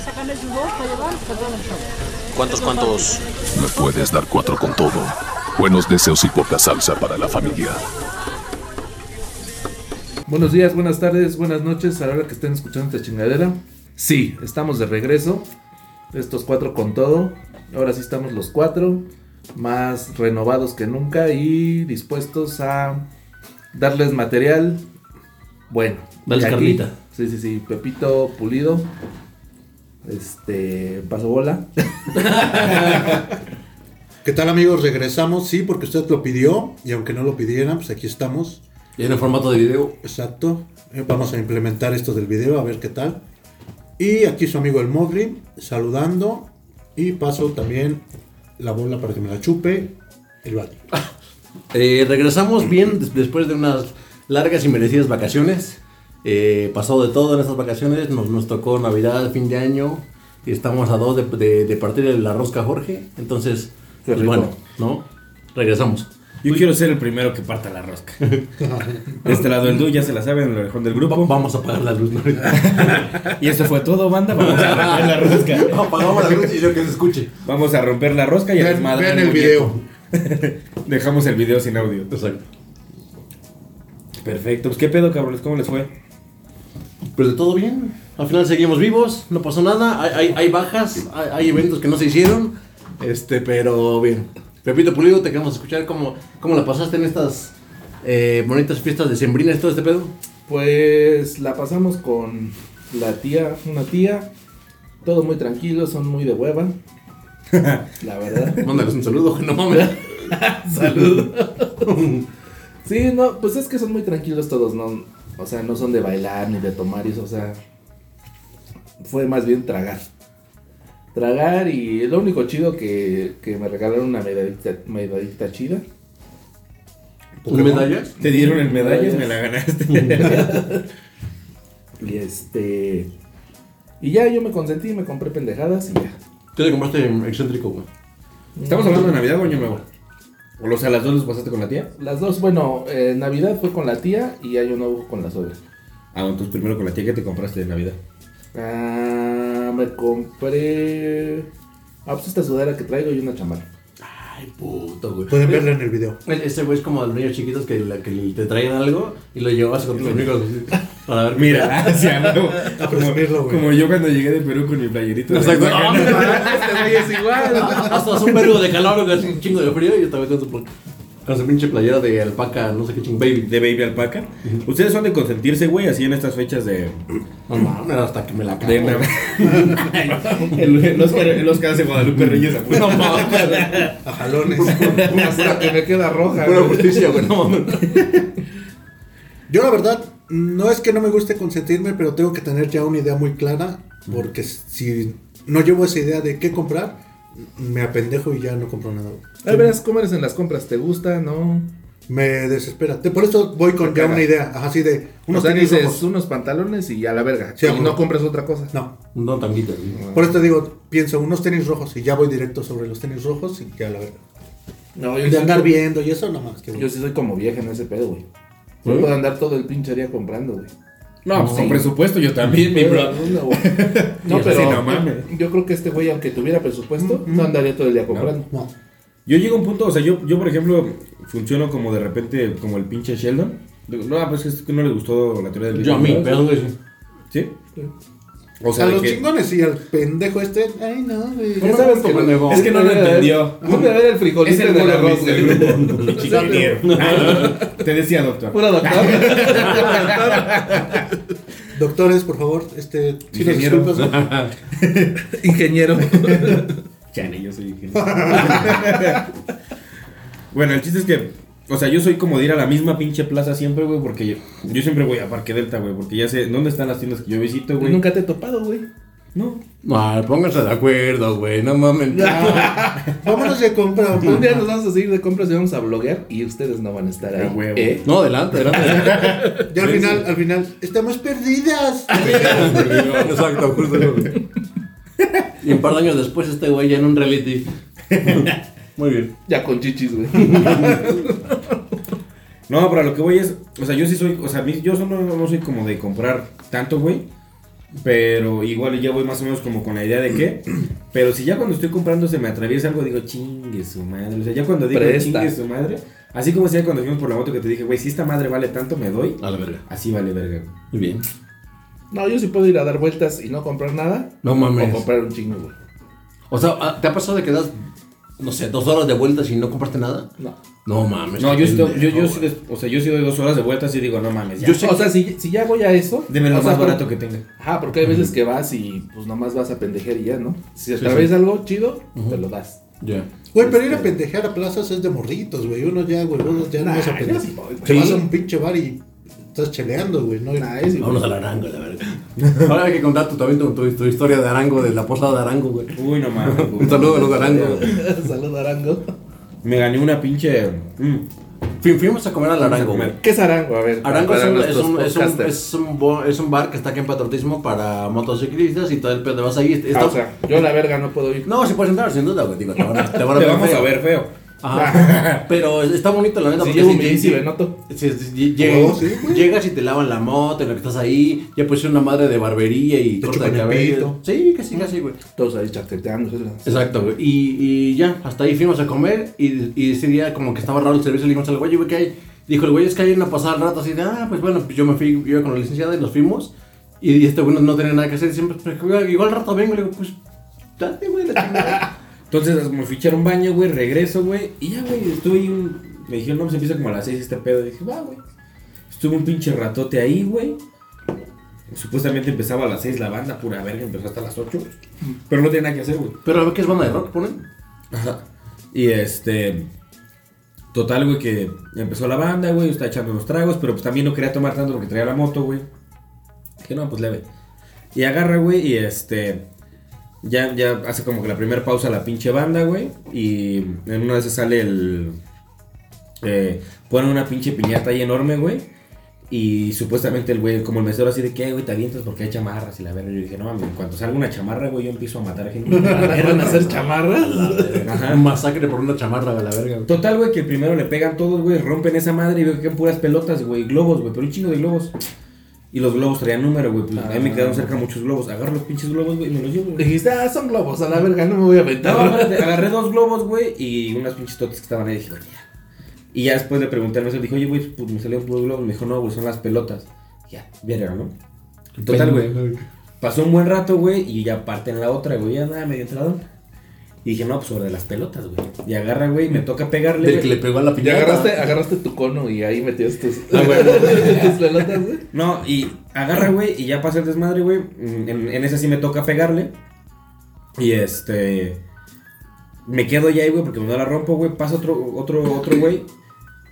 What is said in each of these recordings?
sácale sus dos para llevar, perdón el show. ¿Cuántos, cuántos? Me puedes dar cuatro con todo. Buenos deseos y poca salsa para la familia. Buenos días, buenas tardes, buenas noches a la hora que estén escuchando esta chingadera. Sí, estamos de regreso. Estos cuatro con todo. Ahora sí estamos los cuatro. Más renovados que nunca y dispuestos a darles material bueno. Aquí- carnita. Sí, sí, sí. Pepito pulido. Este. Paso bola. ¿Qué tal amigos? Regresamos, sí, porque usted lo pidió y aunque no lo pidieran, pues aquí estamos. Y en el formato de video. Exacto. Eh, Vamos a implementar esto del video, a ver qué tal. Y aquí su amigo el Mogri, saludando. Y paso también la bola para que me la chupe el Badi. Eh, regresamos bien des- después de unas largas y merecidas vacaciones. Eh, pasó de todo en estas vacaciones. Nos, nos tocó Navidad, fin de año. Y estamos a dos de, de- de partir de la rosca Jorge. Entonces, Qué pues bueno, ¿no? Regresamos. Yo quiero ser el primero que parta la rosca. De este lado el Du, ya se la saben, el orejón del Va- grupo. vamos a apagar la luz. ¿no? Y eso fue todo, banda. Vamos a romper la rosca. Apagamos la luz y yo que se escuche. Vamos a romper la rosca y a Vean, desmadrar vean el video. Dejamos el video sin audio. Exacto. Perfecto. Pues qué pedo, cabrones, ¿cómo les fue? Pues de todo bien. Al final seguimos vivos, no pasó nada. Hay, hay, hay bajas, hay, hay eventos que no se hicieron. Este, pero bien. Pepito Pulido, te queremos escuchar cómo, cómo la pasaste en estas eh, bonitas fiestas de sembrinas, todo este pedo. Pues la pasamos con la tía, una tía. Todo muy tranquilo, son muy de hueva. La verdad. Mándales un saludo, no mames. Salud. sí, no, pues es que son muy tranquilos todos, ¿no? O sea, no son de bailar ni de tomar y eso, o sea. Fue más bien tragar. Tragar y lo único chido que, que me regalaron una medallita, medallita chida. ¿Un medallas? Te dieron el medallas, me la ganaste. Y este. Y ya yo me consentí, me compré pendejadas y ya. Tú te compraste excéntrico, güey. ¿Estamos hablando de Navidad o Año Nuevo? O sea, las dos los pasaste con la tía. Las dos, bueno, eh, Navidad fue con la tía y Año Nuevo con la suegra. Ah, entonces primero con la tía, ¿qué te compraste de Navidad? Ah, me compré. Ah, pues esta sudadera que traigo y una chamarra. Ay, puto, güey. Pueden verlo en el video. Ese güey es como de los niños chiquitos que, la- que te traen algo y lo llevas con tus amigos para ver. Mira, hacia güey. Como yo cuando llegué de Perú con mi playerito. de- Exacto. Ah, este güey es igual. Hasta hace un vergo de calor, güey, así un chingo de frío y yo también con su, con su pinche playera de alpaca, no sé qué ching baby. de Baby Alpaca. Ustedes son de consentirse, güey, así en estas fechas de. No mames, hasta que me la de cago. el, el Oscar, el Oscar hace Guadalupe Reyes. a No mames. A jalones. Una pura que me queda roja. Pura güey. justicia, güey, no mames. Yo la verdad, no es que no me guste consentirme, pero tengo que tener ya una idea muy clara, porque si no llevo esa idea de qué comprar, me apendejo y ya no compro nada. Ahí verás cómo eres en las compras. ¿Te gusta? ¿No? Me desespera. Te- Por eso voy con ya una idea, ajá, así de O unos sea, tenis dices rojos. unos pantalones y a la verga. Sí, y no compras otra cosa. No, No, tanguita, güey. por eso te digo, pienso unos tenis rojos y ya voy directo sobre los tenis rojos y ya la verdad. No, yo De sí andar soy- viendo y eso, nada más. Que Yo sí soy como vieja en ese pedo, güey. No ¿Sí? puedo andar todo el pinche día comprando, güey. No, pues con presupuesto yo también, mi bro. No. No, Sí, pero no mames. yo creo que este güey, aunque tuviera presupuesto, no andaría todo el día comprando. No. Yo llego a un punto, o sea, yo, yo por ejemplo, funciono como de repente, como el pinche Sheldon. No, pues es que no le gustó la teoría del Yo a mí, pero sí. ¿Sí? O sea, a los que- chingones y al pendejo este, ay no, güey. Ya sabes que pendejo. Es que no lo entendió. Ponme a ver el frijolito Es el en el Golo arroz, del grupo. Ingeniero. Te decía, doctor. Pura doctor. Doctores, por favor, este, Ingeniero. Ingeniero. Ni yo soy ingeniero. bueno, el chiste es que, o sea, yo soy como de ir a la misma pinche plaza siempre, güey, porque yo, yo siempre voy a Parque Delta, güey, porque ya sé dónde están las tiendas que yo visito, güey. Nunca te he topado, güey. No. No, pónganse de acuerdo, güey, no mames. Vámonos de compra. Un día nos vamos a seguir de compras y vamos a bloguear y ustedes no van a estar ahí. Huevo. ¿Eh? No, adelante, adelante. Ya al final, al final, estamos perdidas. Exacto, justo. Y un par de años después este güey ya en un reality. Muy bien. Ya con chichis, güey. No, pero a lo que voy es, o sea, yo sí soy, o sea, yo no, no soy como de comprar tanto, güey. Pero igual ya voy más o menos como con la idea de qué. Pero si ya cuando estoy comprando se me atraviesa algo, digo, chingue su madre. O sea, ya cuando digo Presta. chingue su madre, así como decía cuando fuimos por la moto que te dije, güey, si esta madre vale tanto, me doy. A la verga. Así vale verga. Muy bien. No, yo sí puedo ir a dar vueltas y no comprar nada. No mames. O comprar un chingo, güey. O sea, ¿ah, ¿te ha pasado de que das, no sé, dos horas de vueltas y no compraste nada? No. No mames. No, yo sí, doy- yo, yo sí o sea, yo sí doy dos horas de vueltas y digo, no mames, ya. Yo sé O sea, si, si ya voy a eso. Deme lo sea, más por- barato que tenga. Ajá, porque hay veces que vas y pues nomás vas a pendejer y ya, ¿no? Si atraviesas algo chido, te lo das. Ya. Güey, pero ir a pendejear a plazas es de morritos, güey. Uno ya, güey, uno ya no vas a pendejear. sí. Te vas a un pinche bar y estás cheleando, güey. No, Nah, es. Vámonos al Arango, la verga. Ahora hay que contar tu, también tu, tu, tu historia de Arango, de la posada de Arango, güey. Uy, no mames. güey. Un saludo a los de Arango. Salud, Arango. Me gané una pinche. mm, Fui- Fuimos a comer al Arango, güey. ¿Qué es Arango? A ver. Arango es un, es, un, es, un, podcasters. es, un bo- es un bar que está aquí en patriotismo para motociclistas y todo el pedo. Vas ahí. está- Ah, o sea, yo la verga no puedo ir. No, si puedes entrar, sin duda, güey. Digo, te van a, te van a Te ver vamos feo. a ver feo. Ajá. Pero está bonito, la neta. Si porque sí. me noto. Lleg- Oh, sí, llegas y te lavan la moto en lo que estás ahí. Ya pusieron una madre de barbería y Te corta de el cabello. Sí, casi, casi, güey. Todos ahí chateteando. Exacto, güey. Y, y ya, hasta ahí fuimos a comer. Y, y ese día, como que estaba raro el servicio, le dijimos al güey, güey, ¿qué hay? Dijo el güey, es que hay una pasada al rato así de, ah, pues bueno, pues yo me fui, yo iba con la licenciada y nos fuimos. Y este güey no, no tenía nada que hacer. Siempre, pues, igual al rato vengo. Le digo, pues, date, güey, la chingada. Entonces me fui a echar un baño, güey, regreso, güey. Y ya, güey, estuve ahí un. Me dijeron, no, pues empieza como a las 6 este pedo. Y dije, va, güey. Estuve un pinche ratote ahí, güey. Supuestamente empezaba a las 6 la banda, pura verga, empezó hasta las 8. Pero no tenía nada que hacer, güey. Pero a ver qué es banda de rock, ponen. Ajá. Y este. Total, güey, que empezó la banda, güey. Estaba echando unos tragos, pero pues también no quería tomar tanto porque traía la moto, güey. Dije, no, pues leve. Y agarra, güey, y este. Ya, ya hace como que la primera pausa la pinche banda, güey. Y en una vez sale el. Eh, ponen una pinche piñata ahí enorme, güey. Y supuestamente el güey, como el mesero así de que, güey, te avientas porque hay chamarras y la verga. Yo dije, no mames, en cuanto salga una chamarra, güey, yo empiezo a matar gente. ¿Van a hacer chamarras? Ajá. Un masacre por una chamarra, güey, la verga. güey. Total, güey, que el primero le pegan todos, güey, rompen esa madre y veo que quedan puras pelotas, güey, globos, güey, pero un chingo de globos. Y los globos traían número, güey, pues a mí me quedaron cerca muchos globos. Agarro los pinches globos, güey, y me los llevo, güey. Dijiste, ah, son globos, a la verga, no me voy a aventar. agarré dos globos, güey, y unas pinches totes que estaban ahí, dije, "Bueno, ya". Y ya después le pregunté al mesero, dijo, oye, güey, pues me salieron puros globos. Me dijo, no, güey, son las pelotas. Ya, verga, ¿no? Total, güey. Pasó un buen rato, güey, y ya parten la otra, güey, ya nada, medio entradón. Y dije, no, pues sobre las pelotas, güey. Y agarra, güey, me toca pegarle. Del que le pegó a la Ya piñata. agarraste, agarraste tu cono y ahí metías tus, Ah, tus pelotas, güey. No, y agarra, güey, y ya pasa el desmadre, güey. Mm, En, en ese sí me toca pegarle. Y este. Me quedo ya ahí, güey, porque no la rompo, güey. Pasa otro, otro, otro, güey.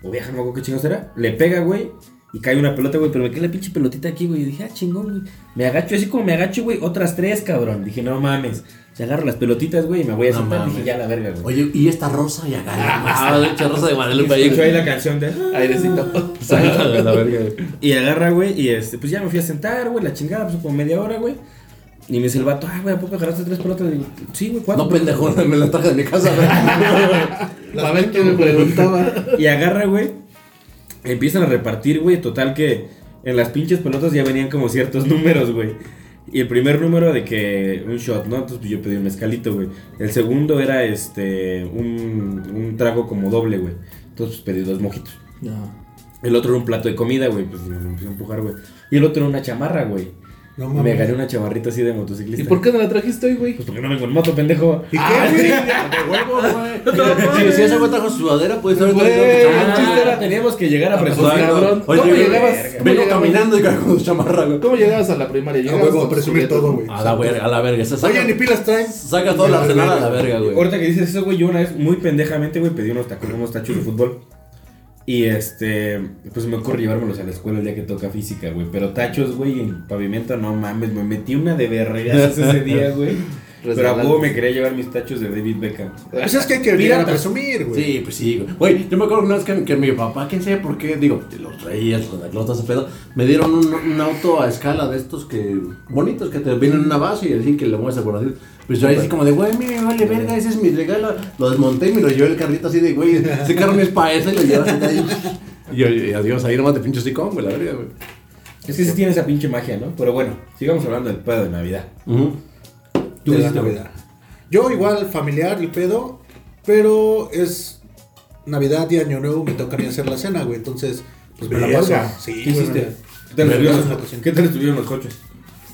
O viaja, no me acuerdo qué chingo será. Le pega, güey. Y cae una pelota, güey. Pero me queda la pinche pelotita aquí, güey. Y dije, ah, chingón, güey. Me agacho así como me agacho, güey. Otras tres, cabrón. Dije, no mames. Se agarro las pelotitas, güey, y me voy a No sentar. mames. Dije, ya la verga, güey. Oye, y esta rosa y acá. Ah, esta rosa de Guadalupe ahí. Ahí la canción de. Airecito. la verga, güey. Y agarra, güey, y este, pues ya me fui a sentar, güey, la chingada, pues como media hora, güey. Y me dice el vato, ah, güey, ¿a poco agarraste tres pelotas? Y digo, sí, güey, cuatro. No, pendejo, me la traje de mi casa, güey. A ver quién me preguntaba. Y agarra, güey. Empiezan a repartir, güey. Total que en las pinches pelotas ya venían como ciertos números, güey. Y el primer número de que un shot, ¿no? Entonces pues, yo pedí un mezcalito, güey. El segundo era este un, un trago como doble, güey. Entonces pues, pedí dos mojitos. El otro era un plato de comida, güey. Pues me empezó a empujar, güey. Y el otro era una chamarra, güey. No me gané una chamarrita así de motociclista. ¿Y por qué no la trajiste hoy, güey? Pues porque no vengo en moto, pendejo. ¿Y Ah, qué, güey? De huevo, güey. Si, si ese güey trajo su sudadera, puede estar Güey, Ah, era- teníamos que llegar a Ah, pues, presumir. cabrón. ¿Cómo llegabas? ¿Cómo Vengo caminando y cargo con su chamarra, güey. ¿Cómo llegabas a la primaria? A Llegabas huevo, con tu presumir todo, güey. A la verga, a la verga. Oye, ni pilas traen. saca toda la arsenal a la verga, güey. Ahorita que dices eso, güey, yo una vez muy pendejamente, güey, pedí unos tacos, unos tachos de fútbol. Y este, pues me ocurre llevármelos a la escuela el día que toca física, güey. Pero tachos, güey, en pavimento, no mames, me metí una de vergas ese día, güey. Pero a huevo me quería llevar mis tachos de David Beckham. Pues es que hay que llegar a presumir, güey. Sí, pues sí, güey. Güey, yo me acuerdo una vez que, que mi papá, quién sabe por qué, digo, los traías, los los ese pedo, me dieron un, un auto a escala de estos que, bonitos, que te vienen en una base y así que le mueves a conocer. Pues yo ahí así como de, güey, mire, vale verga, ese es mi regalo. Lo desmonté y me lo llevé el carrito así de, güey, ese carro no es para eso y lo llevas ahí. Y y adiós, ahí nomás te pincho así con, güey, la verga, güey. Es que sí tiene esa pinche magia, ¿no? Pero bueno, sigamos hablando del pedo de Navidad. Tú de la. Navidad. Yo igual familiar el pedo, pero es Navidad y Año Nuevo me toca a mí hacer la cena, güey. Entonces, pues me la paso. Sí, ¿Qué hiciste? ¿Qué tal. ¿Qué tal estuvieron los coches?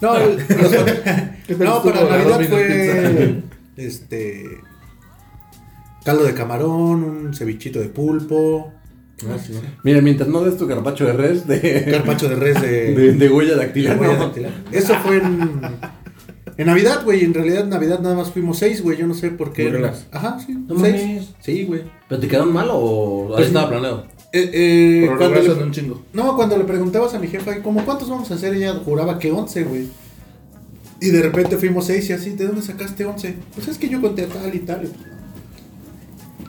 No, el- los- tal no, para la Navidad fue este caldo de camarón, un cevichito de pulpo, Mira, mientras no des tu carpacho de res de, carpacho de res de, de, de huella dactilar, Huella ¿no? dactilar. Eso fue en, en Navidad, güey. En realidad, en Navidad nada más fuimos seis, güey. Yo no sé por qué. Muy relax. Ajá, sí. No seis. mames. Sí, güey. ¿Pero te quedaron mal o ahí Pues estaba no. planeado? Eh, eh, cuando le- un chingo. no, cuando le preguntabas a mi jefa, ¿cómo cuántos vamos a hacer? Ella juraba que 11, güey. Y de repente fuimos seis y así, ¿de dónde sacaste 11? Pues es que yo conté tal y tal.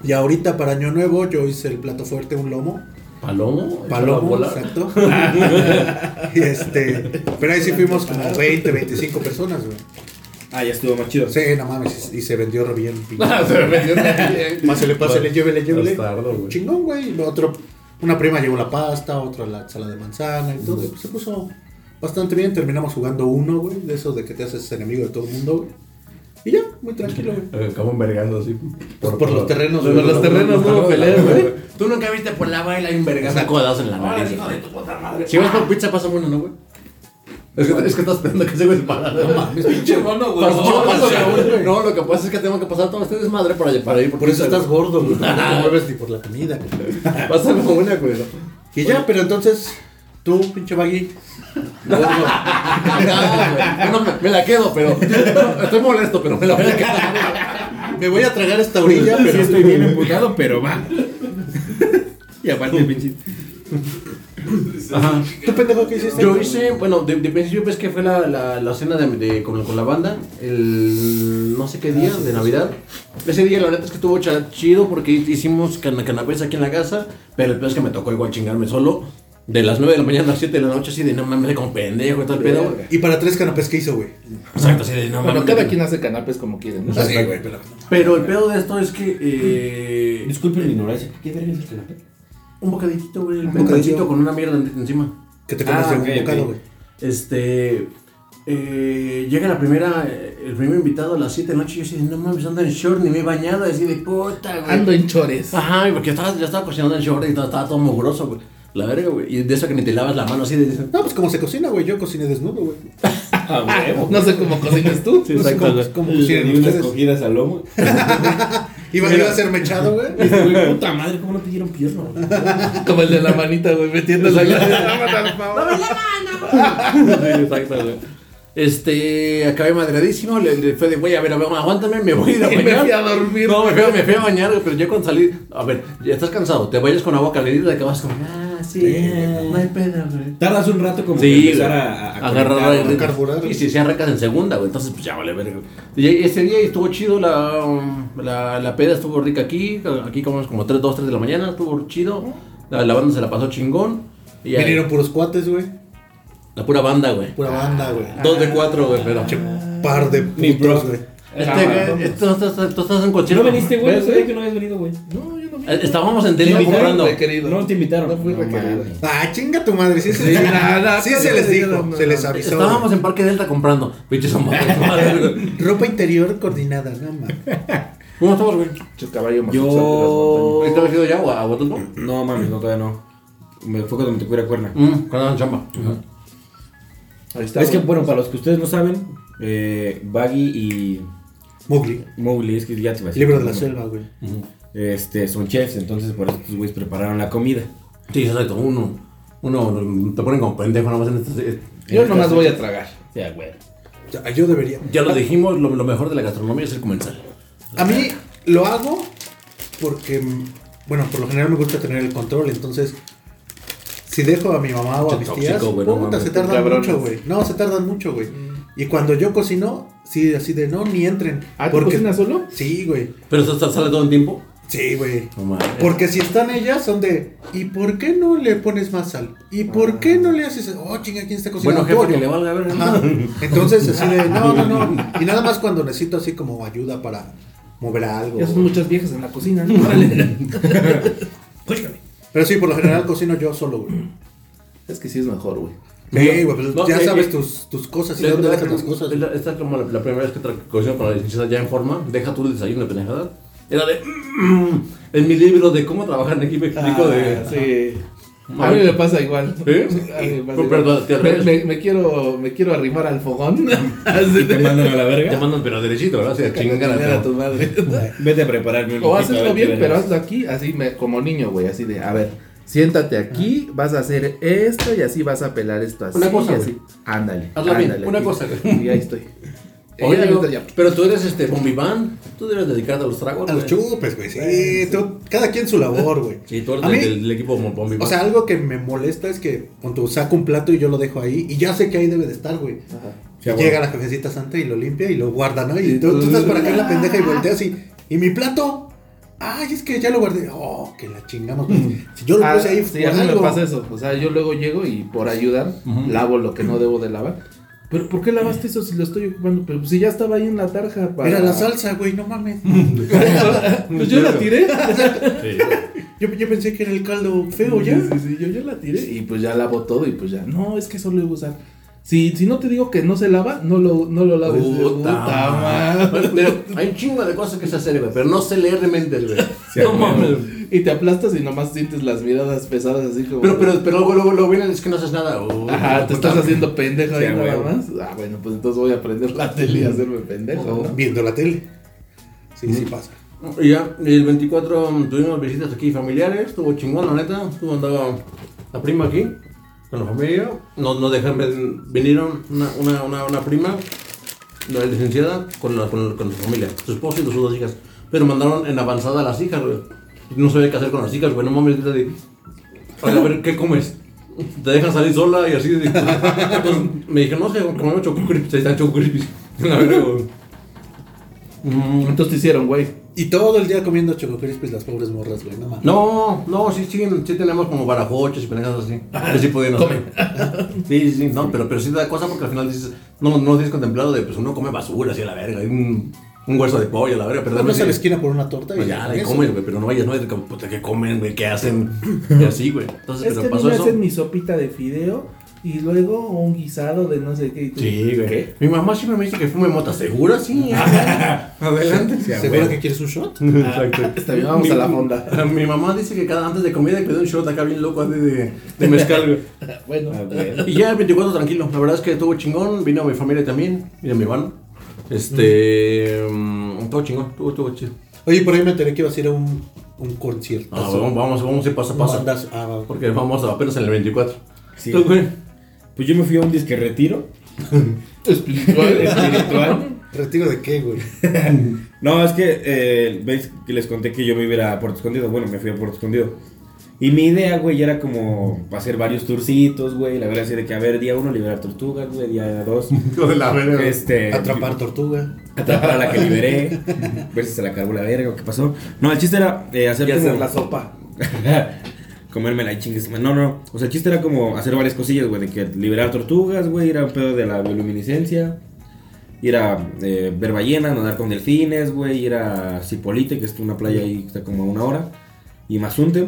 Y ahorita para Año Nuevo yo hice el plato fuerte, un lomo. ¿Palomo? Palomo, exacto. y este, pero ahí sí fuimos como 20, 25 personas, güey. Ah, ya estuvo más chido. Sí, no mames, y se vendió re bien. Ah, se me metió bien. Pásele, pásele, llévele, llévele. Chingón, güey. Otro, una prima llevó la pasta, otra la ensalada de manzana y todo. pues se puso bastante bien. Terminamos jugando uno, güey. De esos de que te haces enemigo de todo el mundo, güey. Y ya, muy tranquilo, güey. Como envergando así. Por los terrenos, Por güey. los terrenos, no hubo pelea, güey. Tú nunca viste por la baila y un vergazo codazo en la nariz. Si vas por pizza pasa bueno, ¿no, güey? Es que, es que estás esperando que ese güey se para. No mames, Pinche mono, güey. Pasó, No, pasó, güey. güey. No, lo que pasa es que tengo que pasar todo este desmadre para, para ir por Por eso estás gordo, güey. No te mueves ni por la comida, güey. Pasa como una, güey. ¿no? Y ya, pero entonces, tú, pinche baggy. No, güey. No, me, me la quedo, pero. Estoy molesto, pero me la voy a quedar. Me voy a tragar esta orilla, Sí pero. estoy bien emputado, pero va. Y aparte, pinche. Ajá. ¿Tú, pendejo, qué hiciste? Yo hice, bueno, de, de principio pues que fue la, la, la cena de, de- con, con la banda, el no sé qué día de Navidad. Ese día la neta es que estuvo chido porque hicimos can canapés aquí en la casa, pero el peor es que me tocó igual chingarme solo. De las 9 de la mañana a las 7 de la noche, así de no mames, como pendejo y todo el pedo. güey. Y para tres canapés, ¿qué hizo, güey? Exacto, así de no Bueno, mames. cada quien hace canapés como quiere, ¿no? Sí, güey, pero. Pero el pedo de esto es que. Eh, Disculpen la ignorancia. ¿Qué verga es el canapé? un bocadillito, güey. Un bocadillito con una mierda en- encima. Que te comes Ah, un bocado, güey. Este. eh, llega la primera, eh, el primer invitado a las 7 de la noche y yo así de no mames, ando en short, ni me he bañado, así de puta, güey. Ando en chores. Ajá, porque estaba, ya estaba cocinando en short y todo, estaba todo mugroso, güey. La verga, güey. Y de eso que ni te lavas la mano así de. No, pues como se cocina, güey. Yo cociné desnudo, güey. Ah, huevo. No sé cómo cocinas tú. No sé cómo, cómo Y cocinan unas cogidas al lomo. Iba, iba a ser mechado, güey. Güey, puta madre, ¿cómo no te dieron pierna, güey? Como el de la manita, güey, metiendo la Sí, exacto, güey. Este, acabé madreadísimo, le, le fue de, güey, a ver, a ver, aguántame, me voy a ir a Y me bañar. fui a dormir. No, me fui, a- me fui a bañar, güey, pero yo cuando salí, a ver, ya estás cansado, te vayas con agua caliente y acabas como, ah, sí, no hay pedo, güey. Tardas un rato como Sí, que empezar güey. a, agarrar carburar. Y si se arrancas en segunda, güey. Entonces, pues ya vale verga. Y ese día estuvo chido, la, la, la peda estuvo rica aquí. Aquí comimos como 3, 2, 3 de la mañana, estuvo chido. La, la banda se la pasó chingón. Y ahí- Vinieron puros cuates, güey. la pura banda, güey. Pura banda, güey. Dos de cuatro, güey, pero. Par de putos, güey. Este, Ah, güey, tú estás, tú estás en concierto. No viniste, güey. ¿Ves, Yo sabía que no habías venido, güey. No, no Estábamos en invitaron, comprando. No te invitaron. No fui No requerido. Ah, chinga tu madre. Sí, se, Sí, nada, sí se les dijo. se les avisó. Estábamos en Parque Delta comprando. Pinches. Ropa interior coordinada, no mames. ¿Cómo estamos, güey? Caballo más Yo- ¿Ahorita has ido ya o a Huatulco? No mames, no, todavía no. Me fue cuando me tocó ir a Cuerna. Mm, cuando en chamba. Ahí está. Es que, bueno, para los que ustedes no saben, eh, Baggy y Mowgli. Mowgli, es que ya te iba a decir. Libro de la selva, güey. Este, son chefs, entonces por eso estos güeyes prepararon la comida. Sí, exacto. Uno, uno te ponen como pendejo nada más en este. Yo nomás voy a tragar. Ya, güey. O sea, yo debería. Ya lo dijimos, lo, lo mejor de la gastronomía es el comensal. A mí lo hago porque, bueno, por lo general me gusta tener el control, entonces si dejo a mi mamá o a mis Tóxico, tías, güey, no puta, se tardan cabrones. mucho, güey. No, se tardan mucho, güey. Y cuando yo cocino, sí, así de no, ni entren. ¿Ah, tú cocinas solo? Sí, güey. Pero eso sale todo el tiempo. Sí, güey. No. Porque si están ellas, son de, ¿y por qué no le pones más sal? ¿Y por qué no le haces, oh, chinga, ¿quién está cocinando? Bueno, jefe, pollo?" que le valga ver. Ajá. Entonces, así de, no, no, no. Y nada más cuando necesito así como ayuda para mover algo. Ya son muchas viejas en la cocina, ¿no? Vale. Pero sí, por lo general cocino yo solo, güey. Es que sí es mejor, güey. Sí, güey, pues No, ya eh, sabes eh, tus, tus cosas y La- dónde la- dejas las cosas. la- Esta es como la, la primera vez que cocino con la licenciada ya en forma. Deja tú el desayuno de pendejada. Era de. mm, en mi libro de cómo trabajar en equipo explico de. Ah, sí. A mí me pasa igual. Mí me pasa igual. pero, ¿te me, me- me quiero, me quiero arrimar al fogón. Y te mandan a la Te verga. mandan pero derechito, ¿verdad? O sea, chingan a tu madre. Vete a prepararme un O ver bien, pero hazlo aquí, así me, como niño, güey, así de, a ver, siéntate aquí, vas a hacer esto y así vas a pelar esto así. Una cosa, y así. Ándale. Hazlo bien, ándale, una aquí. cosa, güey. Y ahí estoy. Oye, ya- pero tú eres este bombiván. Tú debes dedicarte a los tragos. A los chupes, güey, sí. tú- cada quien su labor, güey. Y tú eres A del, mí- del- del equipo bombiván. O sea, algo que me molesta es que cuando saco un plato y yo lo dejo ahí y ya sé que ahí debe de estar, güey. Ajá. Sí, bueno. Llega la jefecita santa y lo limpia y lo guarda, ¿no? Y tú, tú estás por acá en la pendeja y volteas y, ¿y mi plato? Ay, es que ya lo guardé. Oh, que la chingamos. pues. Si yo lo Ah, puse ahí sí, por a mí me pasa eso. O sea, yo luego llego y por ayudar lavo lo que no debo de lavar. Pero ¿por qué lavaste eso si lo estoy ocupando? Pero si ya estaba ahí en la tarja. para- Era la salsa, güey, no mames. pues yo la tiré. Sí. Yo, yo pensé que era el caldo feo ya. Sí, sí, sí, yo, yo la tiré y pues ya lavo todo y pues ya. No, es que eso lo iba a usar. Si, si no te digo que no se lava, no lo, no lo laves. Puta madre. Mira, hay un chingo de cosas que se hacen, güey, pero no sé leer de mente, güey. Sí, no mames. Y te aplastas y nomás sientes las miradas pesadas así como. Pero, pero, pero luego, luego, luego vienen, es que no haces nada. Ajá, te puta. estás haciendo pendejo Sí, ahí nada güey. más. Ah, bueno, pues entonces voy a prender la tele y hacerme pendejo, ¿no? Viendo la tele. Sí, sí pasa. Y ya, el 24 tuvimos visitas aquí familiares, estuvo chingón, la neta. Estuvo andaba la prima aquí, con la familia. No, no dejan, ven- vinieron una, una, una, una prima, la licenciada, con, la, con, con su familia, su esposo y sus dos hijas. Pero mandaron en avanzada a las hijas, güey. No sabía qué hacer con las hijas, güey. No mames, de. "Oiga, A ver, ¿qué comes? Te dejan salir sola y así. de- me dije, no sé, comemos choco crispis. Ahí están choco crispis. La verga, güey. Mm, Entonces te hicieron, güey. Y todo el día comiendo choco crispis las pobres morras, güey, no mames. No, no, sí, sí, sí tenemos como barajoches y pendejas así. Que sí podían hacer. Sí, sí, sí, no, pero, pero sí da cosa porque al final dices, no, no tienes contemplado de, pues uno come basura así a la verga, hay un, un hueso de pollo a la verga, pero no sí, a la esquina por una torta y pues ya, eso. comes, güey, pero no vayas, no vayas, como, puta, ¿qué comen, güey? ¿Qué hacen? Y así, güey. Entonces, Es pero que a mí pasó me eso. hacen mi sopita de fideo y luego un guisado de no sé qué. tú, Sí, güey. ¿Qué? Mi mamá siempre me dice que fume mota, ¿segura? Sí. Adelante. ¿Seguro que quieres un shot? Exacto. Está bien, vamos Mi- a la fonda. Mi mamá dice que cada antes de comida que dé un shot acá bien loco así de, de mezcal, güey. Bueno. Y ya el 24 tranquilo, la verdad es que estuvo chingón, vino mi familia también, vino mi hermano. Este. mm, todo chingón, estuvo, estuvo chido. Oye, por ahí me enteré que ibas a ir a un, un concierto. Ah, vamos, vamos, vamos a ir paso a paso. Ah. Porque vamos apenas en el 24. Sí. ¿Tú, güey? Pues yo me fui a un disque retiro espiritual. espiritual. ¿Retiro de qué, güey? No, es que eh, veis que les conté que yo me iba a Puerto Escondido. Bueno, me fui a Puerto Escondido. Y mi idea, güey, era como hacer varios tourcitos, güey. La verdad es de que, a ver, día uno liberar tortugas, güey. Día dos, Lo de la verga. este... Atrapar tortuga. Atrapar a la que liberé. Ver si se la cargó la verga o qué pasó. No, el chiste era eh, hacer Y hacer la sopa. Comérmela y chingues. No, no. O sea, el chiste era como hacer varias cosillas, güey. De que liberar tortugas, güey. Ir a un pedo de la bioluminiscencia. Ir a eh, ver ballenas, nadar con delfines, güey. Ir a Cipolite, que es una playa ahí que está como a una hora. Y Mazunte.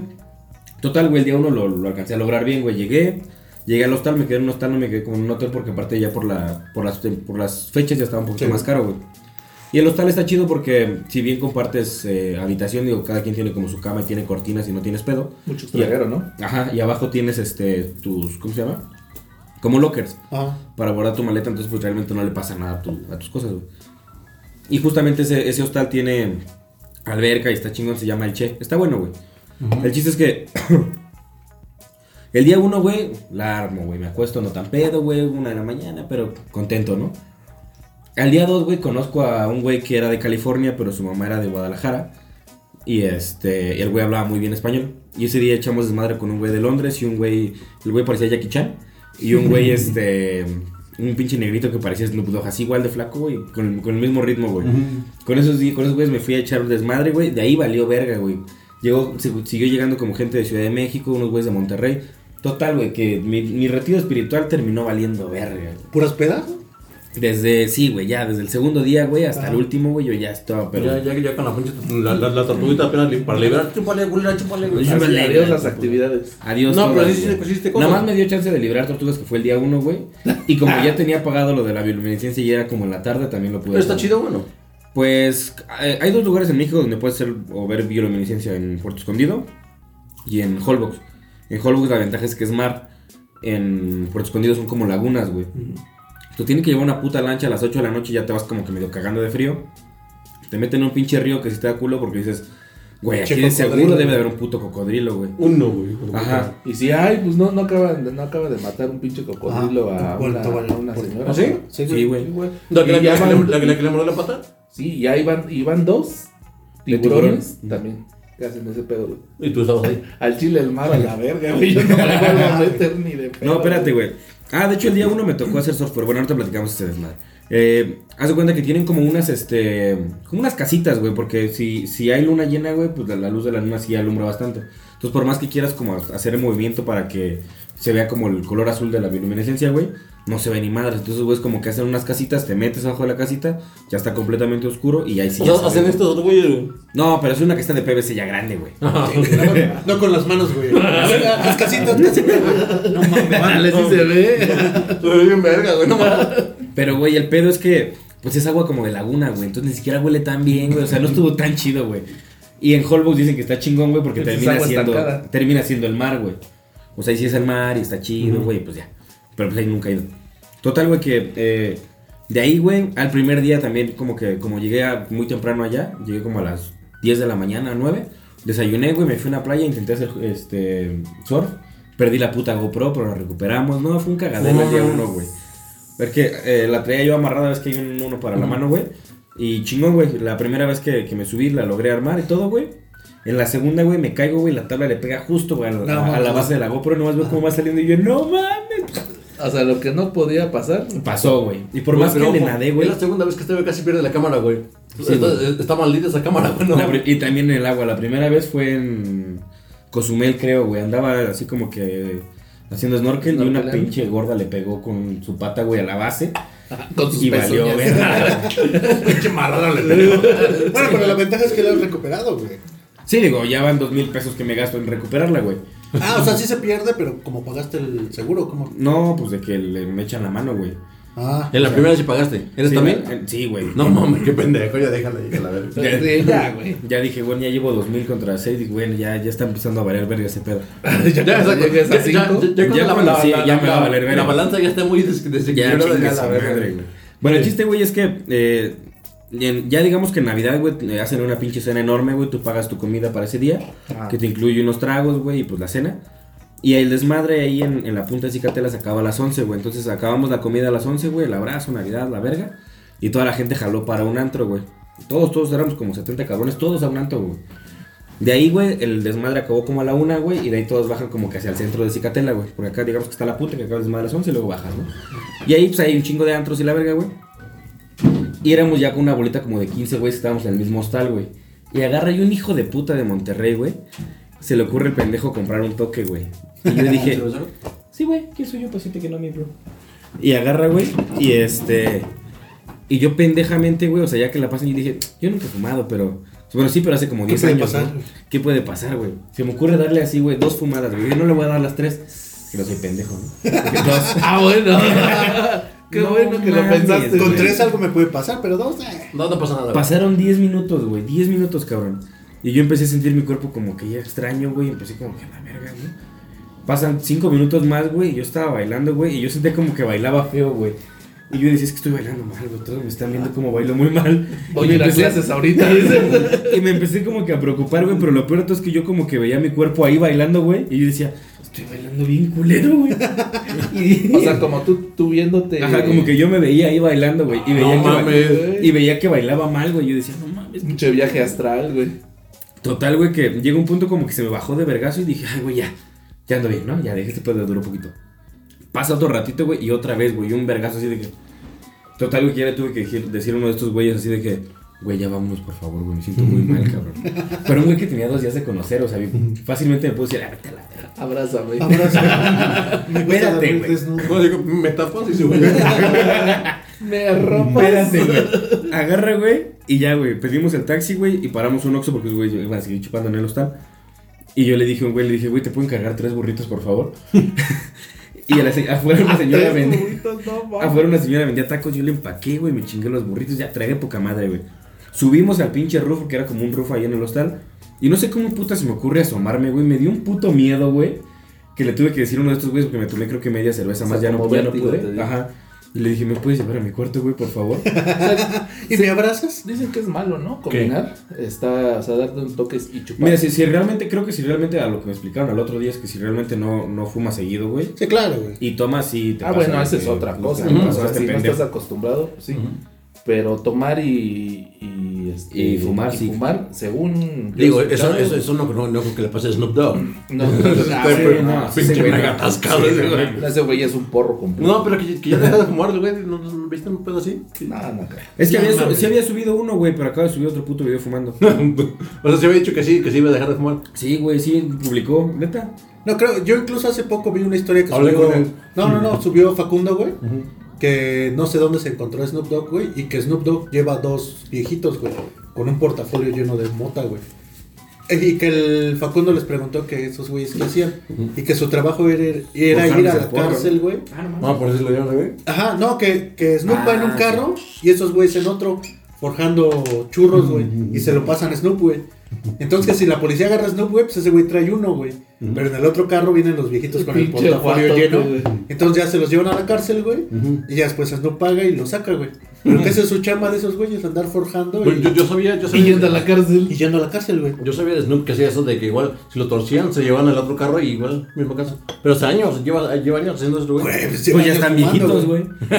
Total, güey, el día uno lo, lo alcancé a lograr bien, güey. Llegué. Llegué al hostal, me quedé en un hostal, no me quedé con un hotel porque aparte ya por, la, por, las, por las fechas ya estaba un poquito Sí. más caro, güey. Y el hostal está chido porque si bien compartes eh, habitación, digo, cada quien tiene como su cama y tiene cortinas y no tienes pedo. Mucho extranjero, ¿no? Ajá, y abajo tienes este tus, ¿cómo se llama? Como lockers Ah, para guardar tu maleta, entonces pues realmente no le pasa nada a, tu- a tus cosas, güey. Y justamente ese, ese hostal tiene alberca y está chingón, se llama el Che. Está bueno, güey. El chiste es que el día uno, güey, la armo, güey. Me acuesto no tan pedo, güey, una de la mañana, pero contento, ¿no? Al día dos, güey, conozco a un güey que era de California, pero su mamá era de Guadalajara. Y este, y el güey hablaba muy bien español. Y ese día echamos desmadre con un güey de Londres y un güey, el güey parecía Jackie Chan. Y un güey, este, un pinche negrito que parecía Snoop Dogg, así igual de flaco, güey, con, con el mismo ritmo, güey. Con esos, con esos güeyes me fui a echar un desmadre, güey. De ahí valió verga, güey. Llegó, se- siguió llegando como gente de Ciudad de México, unos güeyes de Monterrey. Total, güey, que mi, mi retiro espiritual terminó valiendo verga. ¿Puras pedas? Desde, sí, güey, ya, desde el segundo día, güey, hasta el último, güey, yo ya estaba, pero... Ya, ya, ya con la pinche la, la, la tortuguita apenas li- para liberar. Chúpale, culera, chúpale, güey. Adiós las actividades. Adiós. No, pero sí, sí, güey. pues, cosas. Nada más me dio chance de librar tortugas, que fue el día uno, güey. Y como ya tenía pagado lo de la bioluminescencia y era como en la tarde, también lo pude Pero está chido, bueno. Pues eh, hay dos lugares en México donde puedes hacer o ver bioluminescencia en Puerto Escondido y en Holbox. En Holbox la ventaja es que es mar. En Puerto Escondido son como lagunas, güey. Tú tienes que llevar una puta lancha a las 8 de la noche y ya te vas como que medio cagando de frío. Te meten en un pinche río que si te da culo porque dices, güey, aquí de seguro debe de haber un puto cocodrilo, güey. Uno, güey. Ajá. Y si hay, pues no, no acaba, de- no acaba de matar un pinche cocodrilo Ah, a, una, bueno. a una señora. ¿Ah, sí? Sí, Sí, güey. ¿La que Y la, ya que le- mordió la pata? Sí, y ahí van, y van dos ¿De tiburones también que hacen ese pedo, güey. Y tú estabas ahí. Al chile el mar a la verga, güey. Yo no me vuelvo a meter ni de pedo. No, espérate, güey. Ah, de hecho, el día uno me tocó hacer software. Bueno, ahorita platicamos este desmadre. Eh, haz de cuenta que tienen como unas, este. Como unas casitas, güey. Porque si, si hay luna llena, güey, pues la, luz de la luna sí alumbra bastante. Entonces, por más que quieras como hacer el movimiento para que se vea como el color azul de la bioluminescencia, güey, no se ve ni madre. Entonces, güey, es como que hacen unas casitas, te metes abajo de la casita, ya está completamente oscuro y ahí sí. O ya sea, se hacen estos güey. güey. No, pero es una que está de PVC ya grande, güey. No con las manos, güey. Las casitas, casitas. No mames. Vale, sí se ve. Se ve bien verga, güey. No mames. Pero, güey, el pedo es que, pues es agua como de laguna, güey. Entonces ni siquiera huele tan bien, güey. O sea, no estuvo tan chido, güey. Y en Holbox dicen que está chingón, güey, porque termina siendo, estancada. termina siendo el mar, güey. O sea, ahí sí es el mar y está chido, güey, pues ya. Pero pues ahí nunca he ido. Total, güey, que eh, de ahí, güey, al primer día también, como que, como llegué a- muy temprano allá, llegué como a las 10 de la mañana, 9. Desayuné, güey, me fui a una playa, intenté hacer este surf. Perdí la puta GoPro, pero la recuperamos. No, fue un cagadero el día uno, güey. Es que eh, la traía yo amarrada, ves que hay un uno para la mano, güey. Y chingón, güey. La primera vez que, que me subí la logré armar y todo, güey. En la segunda, güey, me caigo, güey. La tabla le pega justo, güey, a, la- No, a- a la mames. base de la GoPro. Nomás veo cómo va saliendo y yo, no mames. O sea, lo que no podía pasar. Pasó, güey. Y por más que le nadé, güey. Es la segunda vez que este güey casi pierde la cámara, güey. Sí, está, está maldita esa cámara, güey. No. Y también en el agua. La primera vez fue en Cozumel, creo, güey. Andaba así como que haciendo snorkel y una pinche gorda le pegó con su pata, güey, a la base. Con sus Y valió, güey. Pinche marrana le pegó. Bueno, pero la ventaja es que la has recuperado, güey. Sí, digo, ya van dos mil pesos que me gasto en recuperarla, güey. Ah, o sea, sí se pierde, pero como pagaste el seguro, ¿cómo? No, pues de que le, me echan la mano, güey. Ah, En la primera sí pagaste. ¿Eres Sí, también? eh, Sí, güey. No mames, qué pendejo. Ya déjala, déjala ver. Sí, ya, güey. Ya dije, bueno, ya llevo 2000 contra 6 y bueno, ya, ya está empezando a valer verga ese pedo. Ya, Ya, Ya, ya, ya, Ya ya me va a la- valer verga. La balanza ya está muy des- Ya, desequilibrada. ya verga. madre, güey. Bueno, el chiste, güey, es que eh, ya digamos que en Navidad, güey, te hacen una pinche cena enorme, güey. Tú pagas tu comida para ese día, Ah. que te incluye unos tragos, güey, y pues la cena. Y el desmadre ahí en, en la punta de Cicatela se acaba a las 11, güey. Entonces acabamos la comida a las 11, güey, el abrazo, Navidad, la verga. Y toda la gente jaló para un antro, güey. Todos, todos éramos como 70 cabrones, todos a un antro, güey. De ahí, güey, el desmadre acabó como a la una, güey, y de ahí todos bajan como que hacia el centro de Cicatela, güey. Porque acá digamos que está la puta, que acaba el desmadre a las 11 y luego bajas, ¿no? Y ahí, pues hay un chingo de antros y la verga, güey. Y éramos ya con una bolita como de 15, güey, estábamos en el mismo hostal, güey. Y agarra y un hijo de puta de Monterrey, güey. Se le ocurre el pendejo comprar un toque, güey. Y yo dije, sí, güey, ¿quién soy yo? Paciente que no me bro. Y agarra, güey, y este. Y yo pendejamente, güey, o sea, ya que la pasan, y dije, yo nunca he fumado, pero. Bueno, sí, pero hace como ¿Qué 10 puede años. pasar? ¿no? ¿Qué puede pasar, güey? Se me ocurre darle así, güey, dos fumadas, güey. Yo no le voy a dar las tres. Que no soy pendejo, ¿no? Dos. Ah, bueno. Qué No bueno que lo pensaste. con güey. tres algo me puede pasar, pero dos, eh. No, no pasa nada. güey. Pasaron 10 minutos, güey. 10 minutos, cabrón. Y yo empecé a sentir mi cuerpo como que ya extraño, güey. Empecé como que a la verga, ¿no? Pasan 5 minutos más, güey. Y yo estaba bailando, güey. Y yo sentía como que bailaba feo, güey. Y yo decía, es que estoy bailando mal, güey. Todos me están viendo como bailo muy mal. A empecé, clases ahorita. y me empecé como que a preocupar, güey. Pero lo peor de todo es que yo como que veía mi cuerpo ahí bailando, güey. Y yo decía, estoy bailando bien culero, güey. Y- O sea, como tú, tú viéndote. Ajá, como que yo me veía ahí bailando, güey. Y veía No que ba- mames. Y veía que bailaba mal, güey. Yo decía, no mames, Mucho viaje astral, güey. Total, güey, que llega un punto como que se me bajó de vergazo y dije, ay, güey, ya, ya ando bien, ¿no? Ya dejé este pedo de duro un poquito. Pasa otro ratito, güey, y otra vez, güey, un vergazo así de que. Total, güey, que ya le tuve que decir, decir a uno de estos güeyes así de que, güey, ya vámonos, por favor, güey, me siento muy mal, cabrón. Pero un güey que tenía dos días de conocer, o sea, fácilmente me pudo decir, ah, vete a la verga. Abrázame. Abrazo. Me cuesta Espérate, güey. desnudo. No, digo, me tapas y se güey. Me. Espérate, güey. Agarra, güey, y ya, güey, pedimos el taxi, güey, y paramos un Oxxo porque, güey, iba a seguir chupando en el hostal. Y yo le dije a un güey, le dije, güey, ¿te pueden cargar tres burritos, por favor? y a la se- afuera una señora vendía... No. Afuera una señora vendía tacos, yo le empaqué, güey, me chingué los burritos, ya tragué poca madre, güey. Subimos al pinche roof, que era como un roof ahí en el hostal. Y no sé cómo puta se me ocurre asomarme, güey. Me dio un puto miedo, güey. Que le tuve que decir a uno de estos güeyes porque me tomé creo que media cerveza O sea, más, ya no, ya no pude. Ajá. Y le dije, ¿me puedes llevar a mi cuarto, güey, por favor? ¿Y me abrazas? Dicen que es malo, ¿no? Combinar. Está, o sea, darte un toque y chupar. Mira, si, si realmente, creo que si realmente a lo que me explicaron al otro día es que si realmente no, no fumas seguido, güey. Sí, claro, güey. Y tomas y te Ah, pasa bueno, esa es otra cosa. ¿no? O sea, este si no estás acostumbrado, pues sí. Pero tomar y. Y, este, Y fumar, sí. fumar, según. Digo, eso, eso, eso no, no, no creo que le pase a Snoop Dogg. No, no, no, pinche ese güey mega atascado ese güey. Ese güey es un porro completo. No, pero que, que ya deja de fumar, güey. ¿No, no, ¿Viste un pedo así? No, no, creo. Es que había, su- sí había subido uno, güey, pero acaba de subir otro puto video fumando. o sea, se había dicho que sí, que sí iba a dejar de fumar. Sí, güey, sí, publicó, neta. No, creo, yo incluso hace poco vi una historia que Hablé subió. con él. No, no, no, subió Facundo, güey. Que no sé dónde se encontró Snoop Dogg, güey. Y que Snoop Dogg lleva dos viejitos, güey. Con un portafolio lleno de mota, güey. Eh, Y que el Facundo les preguntó que esos güeyes qué hacían. Y que su trabajo era, era ir a la cárcel, güey. No, por eso lo dieron, güey. Ajá, no, que, que Snoop Ah, va en un sí. carro y esos güeyes en otro forjando churros, güey. Y se lo pasan a Snoop, güey. Entonces, si la policía agarra a Snoop, güey, pues ese güey trae uno, güey. Pero en el otro carro vienen los viejitos con el portafolio lleno. güey. Entonces ya se los llevan a la cárcel, güey. Y ya después Snoop paga y lo saca, güey. Pero que esa es su chamba de esos güeyes, andar forjando y, yo, yo sabía, yo Y sabía. yendo a la cárcel. y yendo a la cárcel, güey. Yo sabía de Snoop que hacía eso de que igual si lo torcían se llevaban al otro carro y igual, mismo caso. Pero hace años, lleva, lleva años haciendo eso, güey. Güey, pues, Pues ya están viejitos, güey.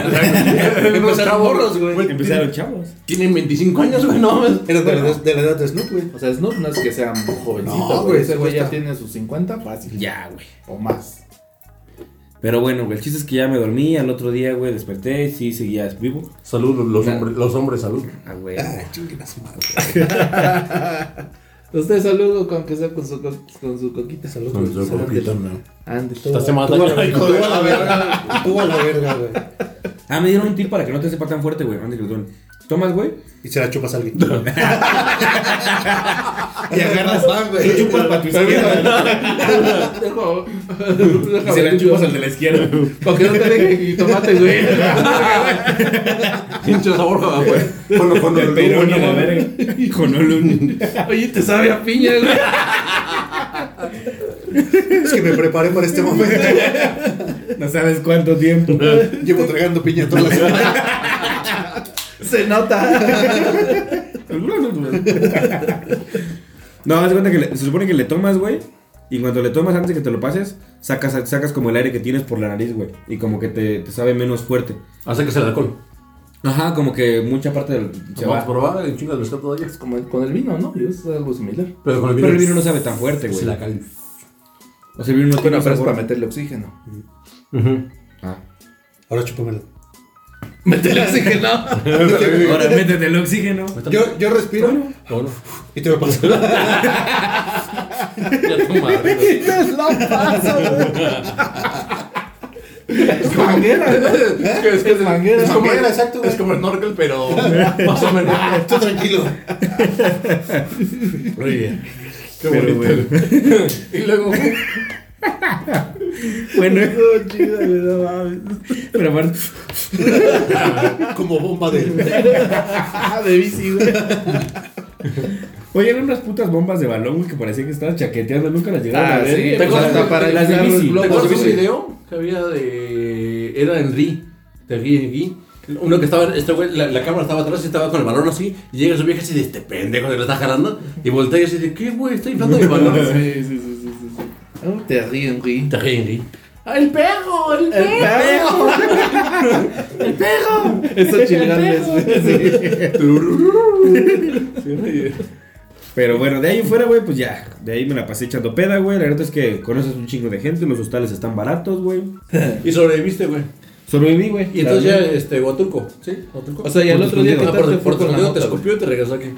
Empezaron morros, güey. Empezaron chavos. Tienen 25 años, güey, no. Eran de la, edad- de la edad de Snoop, güey. O sea, Snoop no es que sea jovencito, No, güey. Ese güey ya tiene sus 50 fácil. Ya, güey. O más. Pero bueno, güey, el chiste es que ya me dormí, al otro día, güey, desperté, sí, seguía vivo. Salud, los, hombres, los hombres, salud. Ah, güey. Ah, chinguen a su madre. Usted saludo con que sea con su, co- con su coquita. Salud. Con su coquita, no. Ande. Esta semana Tú a la- verga, tú a la verga, güey. Ah, me dieron un tip para que no te sepa tan fuerte, güey. Antes que lo. Tomas, güey. Y se la chupas a alguien. Y agarras pan, güey. chupas para tu izquierda. Dejo. Y se la chupas al de la izquierda. Para que no te deje y tomate, güey. Pinche sabor, güey. Con, con el bueno, ni la verga. Con Olun. Oye, te sabe a piña, güey. Es que me preparé para este momento. No sabes cuánto tiempo. Llevo tragando piña toda la semana. Se nota. No, haz de cuenta que le- se supone que le tomas, güey. Y cuando le tomas antes de que te lo pases, sacas, sacas como el aire que tienes por la nariz, güey. Y como que te, te sabe menos fuerte. Hace que se el alcohol. Ajá, como que mucha parte del, se Vamos va. a probar el chingo de pescado todavía. Es como el- con el vino, ¿no? Y es algo similar. Pero con el vino. Pero el vino no sabe tan fuerte, güey. Se la cal. O sea, el vino no tiene Bueno, pero es para meterle oxígeno. Ah. Ahora chúpamelo. Meterle oxígeno. Ahora métete el oxígeno. Yo, yo respiro Bueno, y te lo paso. ya tu madre. Es la paso, Es manguera, ¿no? Es que es, que es manguera. Es como, Manguera, exacto, güey. es como el snorkel, pero más o menos. Tú tranquilo. Muy bien. Qué Pero, bonito. y luego, Bueno, chido, güey, no mames. pero aparte. Como bomba de. De bici, güey. Oye, eran unas putas bombas de balón, güey, que parecía que estabas chaqueteando. Nunca las llegaron Ah, a ver. sí, de- las de bici. ¿te acuerdas güey. video que había de. Era en Ri. De Ri en Ri. Uno que estaba, este güey, la, la cámara estaba atrás y estaba con el balón así. Y llega su vieja así de este pendejo que le está jalando. Y voltea y así de, ¿qué güey? Está inflando mi balón. Sí, sí, sí, sí, sí. Oh, te ríen, güey. Te ríen, Ri. ¡Ah, el perro! ¡El El perro! ¡El perro! Eso güey. Pero bueno, de ahí en fuera, güey, pues ya. De ahí me la pasé echando peda, güey. La verdad es que conoces un chingo de gente. Los hostales están baratos, güey. Y sobreviviste, güey. Sobreviví, güey. Y entonces ya, este, Huatulco. ¿Sí? Huatulco. O sea, y al Por otro día, ¿qué Ah, por, te por la escondido te escupió y te regresó aquí.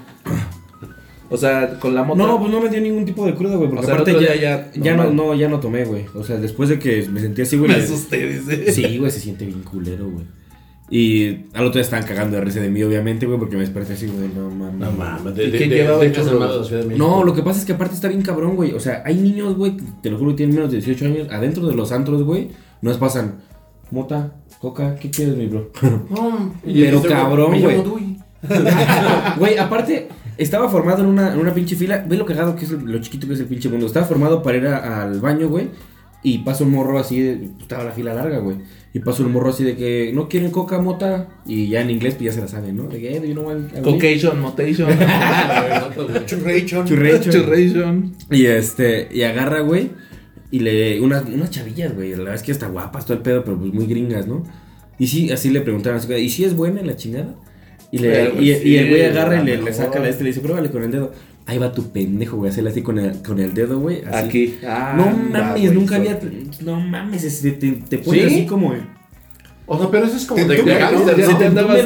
O sea, con la moto. No, pues no me dio ningún tipo de cruda, güey. Porque O sea, el aparte ya, ya ya, no, no, ya no tomé, güey. O sea, después de que me sentí así, güey. me asusté, dice. Sí, güey, se siente bien culero, güey. Y al otro día estaban cagando de risa de mí, obviamente, güey, porque me desperté así, güey, no mames. No mames. Armada de la Ciudad de México. No, lo que pasa es que aparte está bien cabrón, güey. O sea, hay niños, güey, que te lo juro que tienen menos de 18 años, adentro de los antros, güey, nos pasan mota, coca, ¿qué quieres, mi bro? No, Pero cabrón, güey. Güey, aparte, estaba formado en una, en una pinche fila. Ve lo cagado que es el- lo chiquito que es el pinche mundo. Estaba formado para ir a- al baño, güey. Y pasa un morro así de. Estaba la fila larga, güey. Y pasa un morro así de que no quieren coca, mota. Y ya en inglés, pues ya se la saben, ¿no? De que, eh, you know? Cocation, motation. Churration. Churration. Churration. Y este, y agarra, güey. Y le. Unas, unas chavillas, güey. La verdad es que está guapas, todo el pedo, pero pues muy gringas, ¿no? Y sí, así le preguntaron, ¿y si es buena en la chingada? Y, le, Pero, y, y el güey agarra y le, saca la este y le dice, pruébale con el dedo. Ahí va tu pendejo, güey, hacerle así con el, con el dedo, güey. así. Aquí. Ah, no mames, nunca había. No mames, es- te, te, te pone ¿Sí? así como. O sea, pero eso es como Te de, de entume, ¿no? gángster, Ya Se ¿no? te te andabas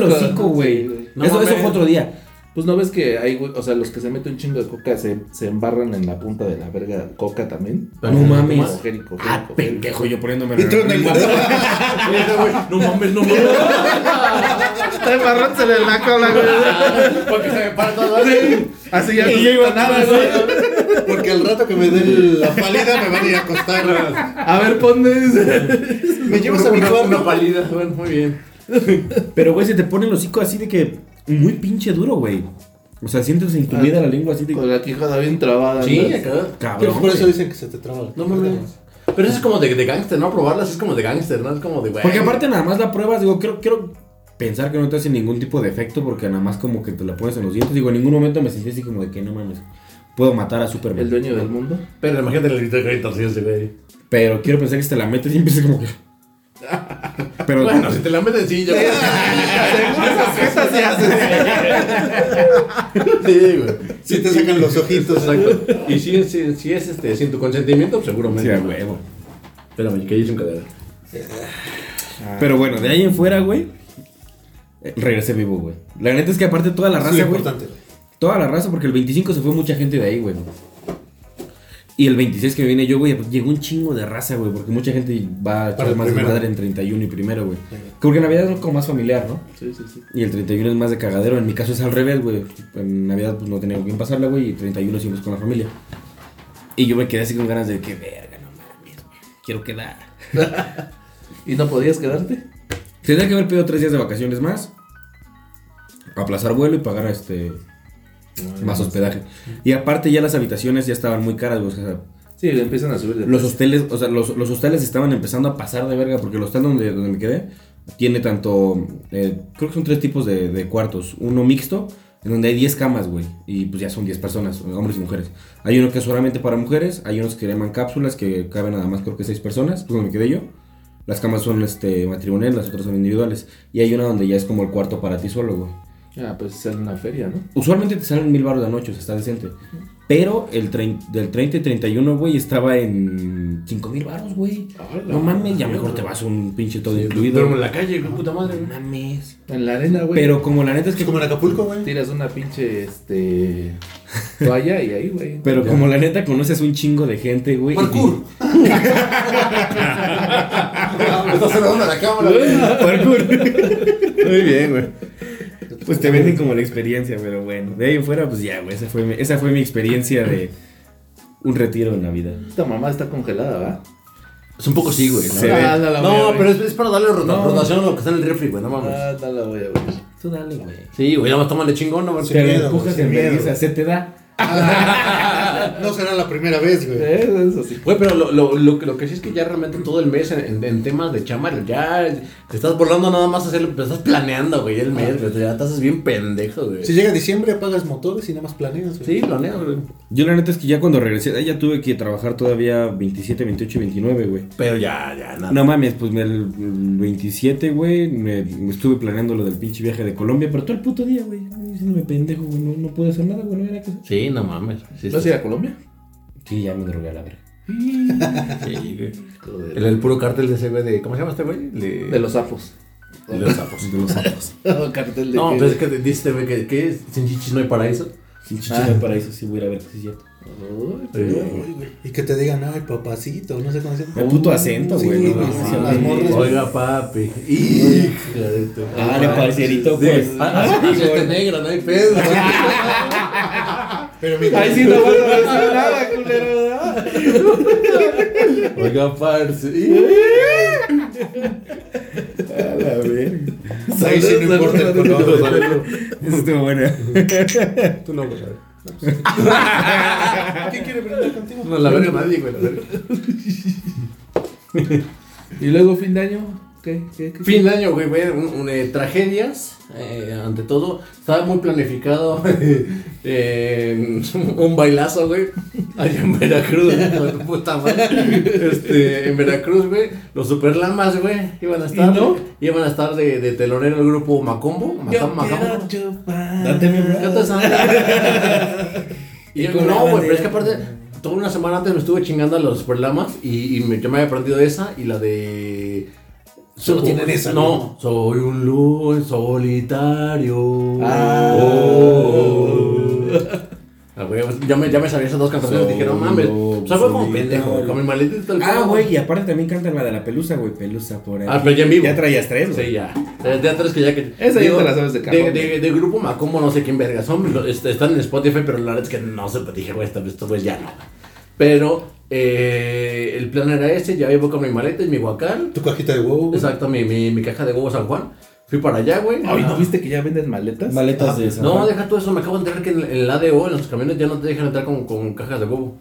Pues no ves que hay, güey, o sea, los que se meten un chingo de coca se, se embarran en la punta de la verga coca también. Pero no mames. Cogénico, cogénico, Ah, cogénico. pendejo, yo poniéndome Entró en el No mames, no mames. Está embarrándose en la cola, güey. Porque se me para todo. Así ya no siento nada, güey. Porque al rato que me den la pálida me van a ir a acostar. A ver, ponme. ¿Me llevas a mi cuarto? Una pálida. Bueno, muy bien. Pero, güey, se te pone el hocico así de que. Muy pinche duro, güey. O sea, sientes incluida la lengua así de. Con la quijada bien trabada. Sí, ¿no? acá. Cabrón. que por eso dicen que se te traba la No mames. Pero eso es como de, de gángster, ¿no? Probarlas es como de gángster, ¿no? Es como de, güey. Porque aparte nada más la pruebas, digo, quiero, quiero pensar que no te hace ningún tipo de efecto porque nada más como que te la pones en los dientes. Digo, en ningún momento me sentí así como de que no mames, puedo matar a Superman. El dueño del mundo. Pero imagínate el grito de gritos, sí, ese güey. Pero quiero pensar que si te la metes y empiezas como que... Pero Bueno, si te la meten, sí, ya. Sí, güey. Si te sacan los ojitos. Exacto. Y si es, si, si es este, sin tu consentimiento, pues, seguramente. Sí, a huevo. Espérame, que hice un cadáver. Pero bueno, de ahí en fuera, güey, eh, regresé vivo, güey. La neta es que aparte toda la raza, güey, importante. toda la raza, porque el 25 se fue mucha gente de ahí, güey. Y el 26 que me vine yo, güey, pues, llegó un chingo de raza, güey, porque mucha gente va a echar más de madre en 31 y primero, güey. Porque Navidad es como más familiar, ¿no? Sí, sí, sí. Y el 31 es más de cagadero. En mi caso es al revés, güey. En Navidad pues no tenía con quién pasarla, güey. Y 31 siempre es con la familia. Y yo me quedé así con ganas de que, verga, no mames. Quiero quedar. ¿Y no podías quedarte? Tendría que haber pedido tres días de vacaciones más. Aplazar vuelo y pagar este más hospedaje. Y aparte ya las habitaciones ya estaban muy caras, güey. O sea, Sí, empiezan a subir de los hosteles, o sea, los, los hosteles estaban empezando a pasar de verga. Porque el hostel donde, donde me quedé tiene tanto. eh, creo que son tres tipos de, de cuartos. Uno mixto, en donde hay 10 camas, güey. Y pues ya son 10 personas, hombres y mujeres. Hay uno que es solamente para mujeres. Hay unos que llaman cápsulas que caben nada más, creo que 6 personas. Pues donde me quedé yo. Las camas son este, matrimoniales, las otras son individuales. Y hay una donde ya es como el cuarto para ti solo, güey. Ah, pues es en una feria, ¿no? Usualmente te salen mil baros de noche, o sea, está decente. Pero el del 30 y 31, güey, estaba en 5 mil baros, güey. No mames, ya mejor te vas un pinche todo incluido. Duermo en la calle, güey, puta madre. No mames. En la arena, güey. Pero como la neta es Es que. como en Acapulco, güey. Tiras una pinche, este... Toalla y ahí, güey. Pero como la neta conoces un chingo de gente, güey. Parkour. Estás cerrando la cámara, güey. Parkour. Muy bien, güey. Pues te venden como la experiencia, pero bueno. De ahí en fuera, pues ya, güey. Esa fue mi, esa fue mi experiencia de un retiro en Navidad. Esta mamá está congelada, ¿va? Es un poco sí, güey. Se. Ah, no pero es, es para darle rota- No. rotación a lo que está en el refri, güey, no mames. Ah, voy a ver. Tú dale, güey. Sí, güey, nada más tómale chingón, no mames. Te miedo, empujas sin en miedo. se te da. No será la primera vez, güey. Eh, Eso sí. Güey, pero lo, lo, lo, que- lo que sí es que ya realmente todo el mes en, en- en temas de chamba, ya te estás volando nada más hacerlo, pero estás planeando, güey, el mes, güey, ya estás bien pendejo, güey. Si llega diciembre, apagas motores y nada más planeas, güey. Sí, planeas, güey. Yo la neta es que ya cuando regresé, ahí ya tuve que trabajar todavía 27, 28 y 29, güey. Pero ya, ya, nada. No mames, pues me- el, el 27, güey, me, me estuve planeando lo del pinche viaje de Colombia, pero todo el puto día, güey, diciéndome pendejo, güey, no, no puede hacer nada, güey, no era cosa. Sí, no mames. Sí, ¿Vas a sí. ir a Colombia? Sí, ya me drogué a la verga. Sí, güey. El, el puro cartel de ese güey de. ¿Cómo se llama este güey? Le- De los sapos. de los sapos. De los sapos. Cartel de No, que- pues es que dice este güey que, que sin chichis no hay paraíso. Sin chichis no para eso, sí voy a ir a ver si es cierto. Y que te digan, ay, papacito, no sé cómo se llama. El puto acento, Sí, güey. no sí. Oiga, papi. Hija de tu. Ah, de parcerito, pues. Ah, Así este negro, no hay pedo. Pero mira, Ay, sí, no vas a decir nada, culero. Oiga, parce. A la verga. ahí sí no importa el color. Eso estuvo bueno. Tú no, güey. ¿Quién quiere brindar contigo? No, la verga nadie, güey. La verga. Y luego fin de año, ¿qué? ¿Qué? qué? Fin de año, güey, güey, un- un, eh, tragedias, eh, ante todo, estaba muy planificado eh, un bailazo, güey, allá en Veracruz, tu puta madre. este, en Veracruz, güey, los superlamas, güey, iban a estar, ¿Y no? iban a estar de, de telonero el grupo Macombo, Yo Macam- Macambo. chupar. Date mi y Y no, güey, pero es que aparte, toda una semana antes me estuve chingando a los Superlamas y, y me, yo me había aprendido esa y la de. Solo tienen esa, No, soy un luz solitario. Ah. Oh. Ah, güey, pues, ya, me, ya me sabía esas dos canciones y dije, no mames. O sea, fue como pendejo, con mi maletita Ah, güey, y aparte también cantan la de la pelusa, güey. Pelusa por ahí. Ah, pero ya en vivo. Ya traías tres, güey. Sí, ya. Ya, tres que ya que. Esa ya te la sabes de cajón, De, de, de grupo Macombo, no sé quién verga son. lo- est- Están en Spotify, pero la verdad es que no sé. Dije, güey, esto, esto pues ya no. Pero eh, el plan era ese. Ya iba con mi maleta y mi guacal. Tu cajita de huevo. güey. Exacto, mi, mi, mi caja de huevo San Juan. Fui para allá, güey. Ay, ¿no viste que ya venden maletas? Maletas de esa. No, deja todo eso. Me acabo de enterar que en, en el ADO, en los camiones, ya no te dejan entrar con, con cajas de huevo.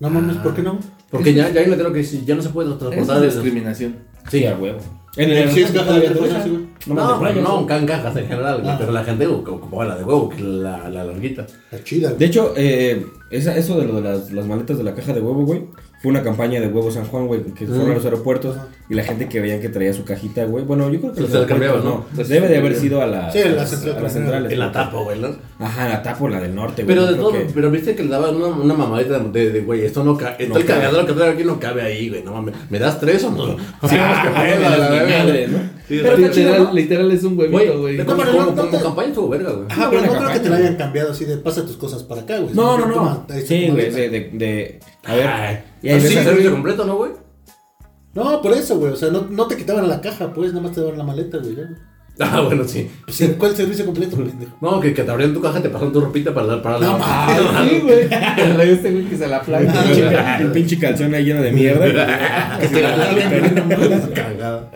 No mames, ¿por qué no? Porque ya, ya hay un letrero que dice, ya no se puede Es transportar. una el- discriminación. Sí, a huevo. En el Si es caja de dejan. sí, güey. No, No, no, pero no, no, can cajas en general, güey, Ah. pero la gente ocupaba la de huevo, que la, la larguita. Está chida, güey. De hecho, eh, esa, eso de lo de las, las maletas de la caja de huevo, güey, fue una campaña de huevo San Juan, güey, que fueron a los aeropuertos y la gente que veían que traía su cajita, güey. Bueno, yo creo que Se la. Debe de haber sido a, la, Sí, a la las- central a las centrales. En la tapa, güey, ¿no? Ajá, la tapa o la del norte, güey. Pero de todo, que- pero viste que le daban una, una mamadita de, de, güey, esto no cabe, No el cabe. cagadero que traigo aquí no cabe ahí, güey, no mames, ¿me das tres o no? Sí, que la- la- la- madre, ¿no? Sí, Pero está chido, literal, ¿no? literal es un huevito, güey. No, como, como, no como te- campaña estuvo verga, güey. Ajá, pero no creo que te la hayan cambiado así de pasa tus cosas para acá, güey. No, no, no. toma, Sí, güey, de, de, de- A ver. Ay, y sí, veces- servicio completo, ¿no, güey? No, por eso, güey. O sea, no, no te quitaban la caja, pues, nada más te daban la maleta, güey. Ah, bueno, sí. Pues, ¿sí? ¿cuál servicio completo, pendejo? No, que, que te abrían tu caja, te pasaron tu ropita para dar para la. No, sí, güey. Pero este güey que se la. El pinche- el pinche calzón ahí lleno de mierda. Que te la. Cagada.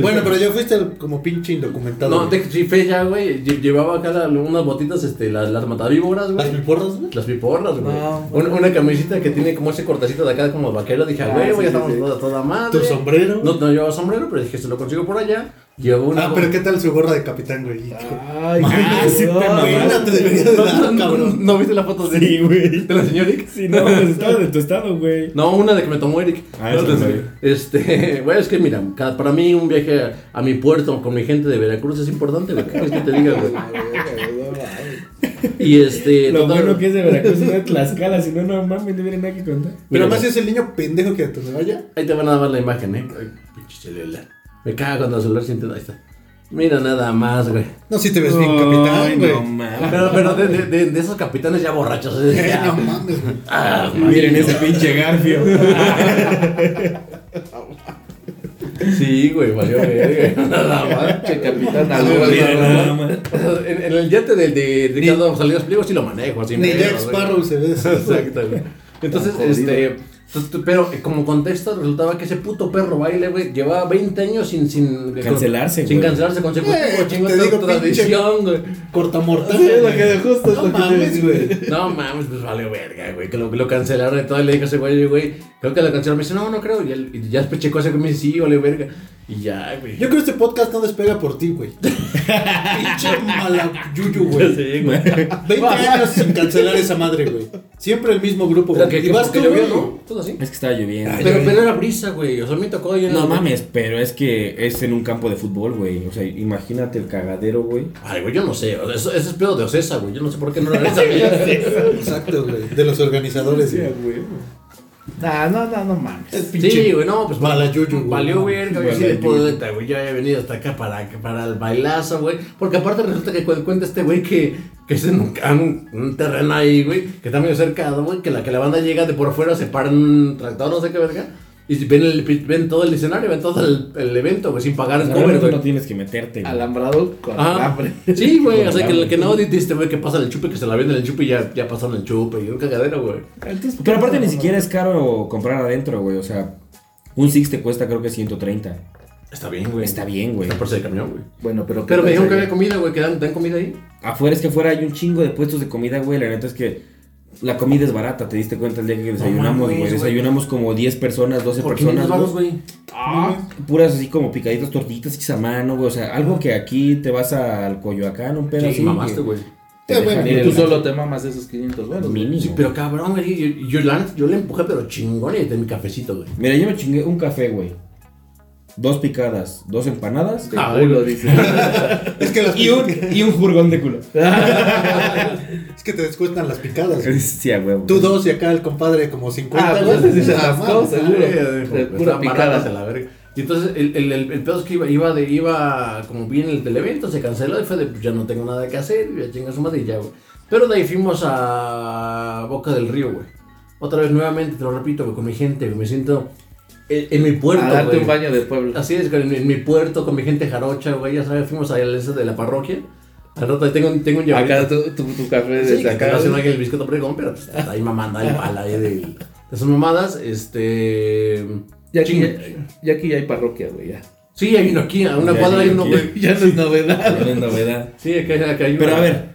Bueno, pero ya fuiste como pinche indocumentado. No, sí, fe ya, güey. lle- Llevaba acá unas botitas, este, las, las matavíboras, ¿Las güey. piporras, güey? Las piporras, güey. No, una, una camisita que tiene como ese cortecito de acá como vaquero. Dije, Ah, güey, sí, güey, ya sí, estamos sí. toda, toda madre. ¿Tu sombrero? No, no llevaba sombrero, pero dije, se lo consigo por allá. Llevo una. Ah, pero ¿qué tal su gorra de capitán, güey? Ay, Ah, sí te te debería de No, dar, no, cabrón. ¿no viste la foto de, Sí, güey. de la señora Eric? Sí, no, pues estaba de tu estado, güey. No, una de que me tomó Eric. Ah, vi. este, güey, es que mira, cada- para mí un viaje a, a mi puerto con mi gente de Veracruz es importante, güey. ¿Qué quieres que te diga, güey? Y este. Lo total- bueno que es de Veracruz, no de Tlaxcala, si no, no mames, no viene nada que contar. Pero Mira, además es el niño pendejo que a donde vaya. Ahí te van a dar la imagen, ¿eh? Ay, pinche celular. Me cago cuando el celular siente. Ahí está. Mira nada más, güey. No, si te ves bien capitán, güey. no mames. Pero, pero de, de, de, de esos capitanes ya borrachos. Ya. no mames, güey. Ah, Miren ese pinche garfio. Sí, güey, valió verga. Nada más. Che, capitán, nada más. En, en el yate de, de Ricardo Salinas Pliego sí lo manejo. Así Ni Jack Sparrow se ve. Exacto, güey. Entonces, este. Pero eh, como contexto resultaba que ese puto perro baile, güey, llevaba 20 años sin, sin Cancelarse, Sin cancelarse consecutivo, Eh, chingo te esta digo, tradición, güey. Cortamortal. Sí, lo que justo es No lo que te mames, digo, güey. No mames, pues valió verga, güey. Que lo, que lo cancelaron y todo. Y le dije a ese güey, güey, creo que lo cancelaron. Me dice, no, no creo. Y, él, y ya después checó ese que me dice, sí, valió verga. Y ya, güey. Yo creo que este podcast no despega por ti, güey. Pinche malayuyu, güey. Sí, güey. 20 años sin cancelar esa madre, güey. Siempre el mismo grupo, güey. que, Y que vas tú, llovió. ¿no? Todo así. Es que estaba lloviendo. Pero, pero era brisa, güey. O sea, me tocó en No el- mames, pero es que es en un campo de fútbol, güey. O sea, imagínate el cagadero, güey. Ay, güey, yo no sé. o sea, Eso, ese es pedo de Ocesa, güey. Yo no sé por qué no lo esa Exacto, güey. De los organizadores, güey. Nah, no, no, no mames. Pinche Sí, güey, no, pues bala yuyu, güey. Valió verga, güey, yuyu. poeta, güey. Yo había venido hasta acá para, para el bailazo, güey. Porque aparte resulta que cu- cuenta este güey que, que es en un, en un, un terreno ahí, güey, que está medio cercado, güey, que la, que la banda llega de por fuera, se para en un tractor, no sé qué verga. Y ven, el, ven todo el escenario, ven todo el, el evento, güey, sin pagar el cover, güey. no tienes que meterte, güey. Alambrado con alambre. Sí, güey, o sea, que, que no sí. dijiste, güey, que pasa el chupe, que se la venden el chupe y ya, ya pasaron el chupe y un cagadero, güey. Entonces, Pero aparte ni siquiera es caro comprar adentro, güey. O sea, un Six te cuesta creo que 130. Está bien, güey. Está bien, güey. Está por ser camión, güey. Bueno, pero. ¿qué Pero me dijeron que había comida, güey, que dan, dan comida ahí. Afuera es que afuera hay un chingo de puestos de comida, güey. La neta es que la comida es barata. Te diste cuenta el día que desayunamos, güey. Desayunamos como 10 personas, 12 Por personas. 500 varos, güey. Ah, Puras así como picaditas, tortillitas hechas a mano, güey. O sea, algo que aquí te vas al Coyoacán, un pedo Sí, así. mamaste, güey. te Eh, bueno, tú la- solo te mamas esos 500 baros. Mínimo. Sí, pero cabrón, güey. Yo, yo, neta, yo le empujé, pero chingón y de mi cafecito, güey. Mira, yo me chingué un café, güey. Dos picadas, dos empanadas. De Ah, culo, dice. Es que, las, Y un, y un furgón de culo. es que te descuentan las picadas. güey. Sí, a huevo. Tú dos y acá el compadre como 50. Ah, pues sí se mames. seguro. Pues, pura picada. a la verga. Y entonces el, el, el, el pedo es que iba, iba, de, iba como bien el del evento, se canceló y fue de pues ya no tengo nada que hacer, ya chinga su madre y ya, güey. Pero de ahí fuimos a Boca del Río, güey. Otra vez nuevamente, te lo repito, güey, con mi gente, güey. Me siento en, en mi puerto, A darte güey. un baño de pueblo. Así es, en, en mi puerto, con mi gente jarocha, güey. Ya sabes, fuimos al ese de la parroquia. Al rato tengo, un- tengo un llaverito. Acá tu, tu, tu café Sí, desde que acá. no se el biscoto pregón, pero pues, está ahí mamando ahí bala ahí de, de sus mamadas. Este. Ya aquí, ya, ya aquí ya hay parroquia, güey, ya. Sí, hay uno aquí, a una Ya, cuadra ya, hay uno, güey. Ya no es novedad. No es novedad. Sí, acá, acá hay uno. Pero a ver,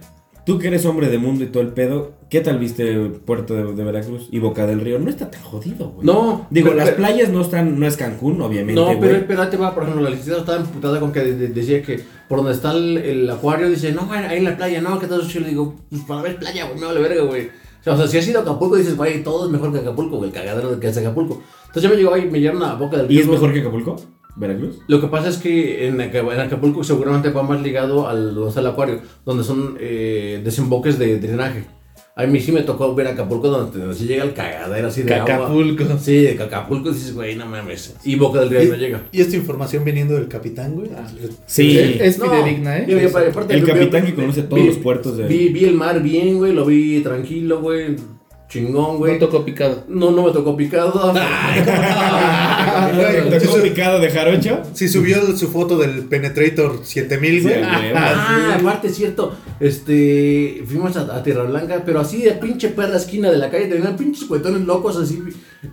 tú que eres hombre de mundo y todo el pedo, ¿qué tal viste Puerto de, de Veracruz y Boca del Río? No está tan jodido, güey. No, Digo, pero- las pero- playas no están, no es Cancún, obviamente, No, pero espérate, va, por ejemplo, la licenciada estaba emputada con que de- de- decía que por donde está el, el acuario, dice, no, güey, ahí en la playa, no, que todo eso chido. Le digo, pues para ver playa, güey, me vale verga, güey. O sea, o sea, si has ido a Acapulco, dices, güey, todo es mejor que Acapulco, güey, el cagadero que es Acapulco. Entonces yo me llegó ahí, me llevaron a Boca del Río. ¿Y es mejor que Acapulco? ¿Veracruz? Lo que pasa es que en Acapulco seguramente va más ligado al donde está el acuario, donde son eh, desemboques de drenaje. A mí sí me tocó ver Acapulco donde, donde sí llega el cagadero así de agua. Cacapulco. Sí, de Acapulco dices, güey, no mames. Y Boca del Río no llega. Y, esta información viniendo del capitán, güey. Sí. Es, es No, fidedigna, ¿eh? yo- yo- aparte, El capitán vi- que conoce todos vi- los puertos de- Vi, vi el mar bien, güey, lo vi tranquilo, güey. Chingón, güey. No tocó picado. No, no me tocó picado. Güey, ¿Te si, su- picado de jarocho? si subió su foto del Penetrator 7000, güey. Sí, güey. Ah, aparte es cierto, este, fuimos a, a Tierra Blanca, pero así de pinche perra esquina de la calle, tenían pinches cuetones locos así,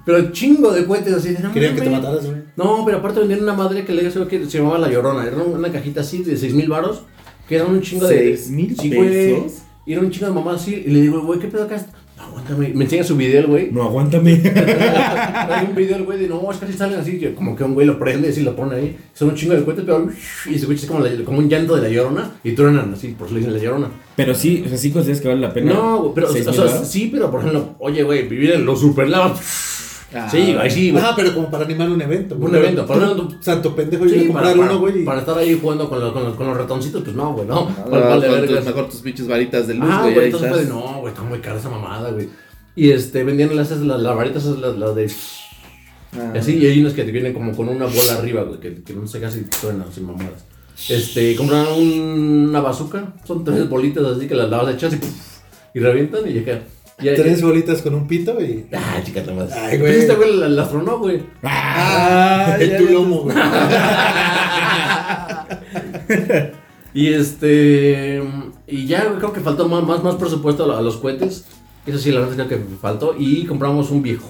pero chingo de cohetes así. No Querían que te mataras, güey. No, pero aparte vendían una madre que le digo que se llamaba La Llorona, era una cajita así de seis mil varos, que era un chingo de... ¿Seis mil Sí, güey. pesos? Y era un chingo de mamá así, y le digo, güey, ¿qué pedo acá? No, aguántame, me enseña su video el güey. No, aguántame. Hay un video el güey de no, es que así salen así, que como que un güey lo prende y lo pone ahí. Son un chingo de cohetes, pero y ese güey es como, la- como un llanto de la llorona y truenan así, por eso le dicen la llorona. Pero sí, o sea, sí consideras que vale la pena. No, güey, pero, o ¿Seis sea, sí, pero por ejemplo, oye, güey, vivir en los superlavos. Ah, sí, güey, sí, güey. Ajá, pero como para animar un evento. Un güey. evento, para Tú, un- Santo pendejo, yo Sí, iba a para, comprar para- uno, güey. para estar ahí jugando con los, con los, con los ratoncitos, pues no, güey, no. No, Para- no, vale, con verga. tus- mejor tus pinches varitas de luz, Ah, güey. güey, ahí entonces estás. no, güey, está muy cara esa mamada, güey. Y este, vendían las, las, las varitas, las, las de. Ah. Y así, y hay unas que te vienen como con una bola arriba, güey, que, que no sé casi suenan sin mamadas. Este, compraron un- una bazooka, son tres bolitas así que las lavas echas y, y revientan y ya ya, Tres bolitas con un pito y. Ah, chica, nada más. Ay, güey. Este güey la, la tronó, güey. Ah, en tu lomo, güey. Y este. Y ya güey, creo que faltó más, más, más presupuesto a los cohetes. Eso sí, la verdad creo que faltó. Y compramos un viejo.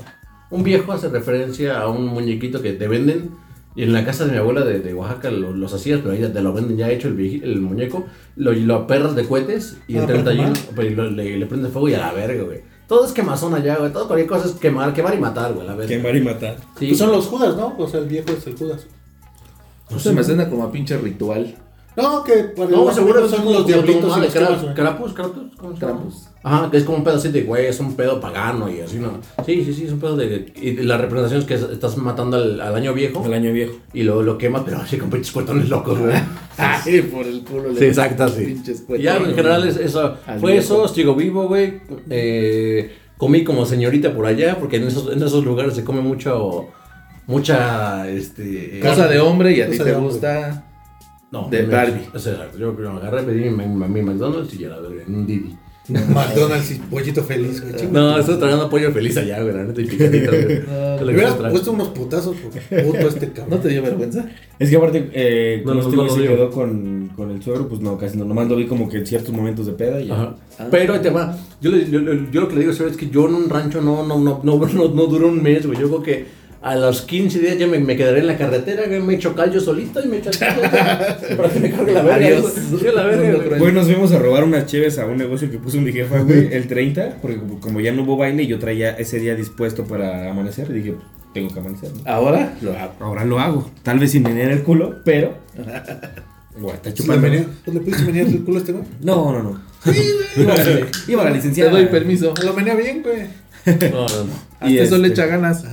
Un viejo hace referencia a un muñequito que te venden. Y en la casa de mi abuela de, de Oaxaca lo- los hacías, pero ahí ya te lo venden ya hecho el, vieji- el muñeco. Lo, lo aperras de cohetes y Ah, el para taller quemar. pues, lo- le, le prende fuego y a la verga, güey. Todo es quemazón allá, güey. Todo cualquier cosa es quemar, quemar y matar, güey, a la verga. Quemar y matar. Sí. Pues son los Judas, ¿no? O sea, el viejo es el Judas. No se me suena como a pinche ritual. No, que para No, seguro amigos son los diablitos y los Krampus, Ajá, que es como un pedo así de güey, es un pedo pagano y así, ¿no? Sí, sí, sí, es un pedo de... Y la representación es que es- estás matando al, al año viejo El año viejo. y lo, lo quemas, pero así con pinches cuetones locos, güey. Ay, por el culo. le Sí, exacto, sí. Pinches Y ya, en general, es- eso, Al fue viejo. eso, sigo vivo, güey. Eh, comí como señorita por allá, porque en esos, en esos lugares se come mucho, mucha, este... Cosa de hombre y a ti te gusta. No, de Barbie. o sea, yo creo que me agarré, pedí mi, mi, mi McDonald's y ya la verga, en un Didi. McDonald's y pollito feliz, güey. No, estoy tragando pollo feliz allá, güey, la neta, y picadito, güey. Es lo Me que hubiera estoy tragando. puesto unos putazos por puto este ¿No cabrón. te dio vergüenza? Es que aparte, eh, No, como no, este no güey se digo. quedó con, con el suegro, pues no, casi no. Nomás lo vi como que en ciertos momentos de peda y ya. Ajá. Pero ahí te va. Yo, le- yo, yo lo que le digo es que yo en un rancho no, no, no, no, no, no duro un mes, güey. Yo creo que a los 15 días ya me, me quedaré en la carretera, güey. Me echo cal yo solito y me echo cal para que me cargue la verga. Adiós. Sí, la verga, güey. Güey, nos fuimos a robar unas cheves a un negocio que puso mi jefa, güey, el 30, porque como- ya no hubo baile, yo traía ese día dispuesto para amanecer. Y dije, tengo que amanecer. ¿no? Ahora lo hago. Ahora lo hago. Tal vez sin venir el culo, pero. Güey, está ¿Le, chupando. venía- pues, ¿Le pudiste venir el culo a este güey? No, no, no. Iba, iba la Te licenciada. doy permiso. Lo venía bien, güey. No, no, no. Hasta Y eso le este- echa ganas.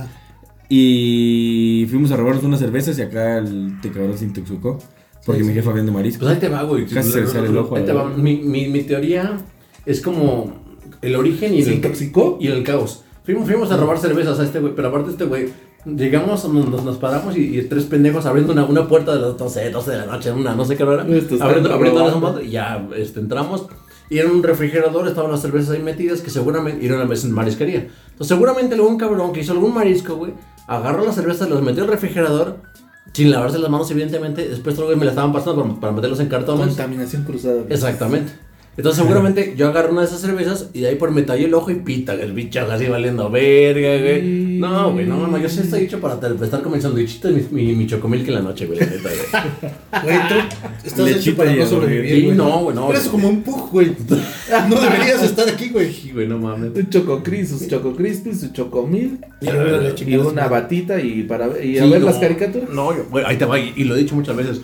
Y fuimos a robarnos unas cervezas y acá el te cabrón se intoxicó. Porque mi jefa vende marisco. Pues ahí te va, güey. Casi se le sale el ojo Ahí te va. Mi, mi, mi teoría es como el origen y ¿Se el intoxicó? y el caos. Fuimos, fuimos a robar cervezas a este güey, pero aparte este güey, llegamos, nos, nos, paramos y, y tres pendejos abriendo una, una puerta de las, no sé, 12 de la noche, una, no sé qué hora abriendo, abriendo las y ya este, entramos. Y en un refrigerador estaban las cervezas ahí metidas que seguramente, y era una vez en marisquería. Entonces seguramente algún cabrón que hizo algún marisco, güey, agarró las cervezas, los metió al refrigerador, sin lavarse las manos evidentemente, después güey me la estaban pasando para, para meterlos en cartones. Contaminación cruzada. Exactamente. Entonces seguramente yo agarro una de esas cervezas y de ahí por me tallé el ojo y pita, el bichas así valiendo verga, güey. No, güey, no, no, yo sí estoy hecho para estar comiendo sandwichito y mi, mi, mi chocomilk en la noche, güey, la neta, güey. Güey, tú estás hecho para y no sobrevivir, Sí, güey. no, güey, no. Eres güey. como un pug, güey. No deberías estar aquí, güey. Sí, güey, no mames. Un choco cris, sus choco crispy, su chocomil Y luego y una batita y para ver- y a Sí, ver no. las caricaturas. No, yo, güey, ahí te va, y, y lo he dicho muchas veces.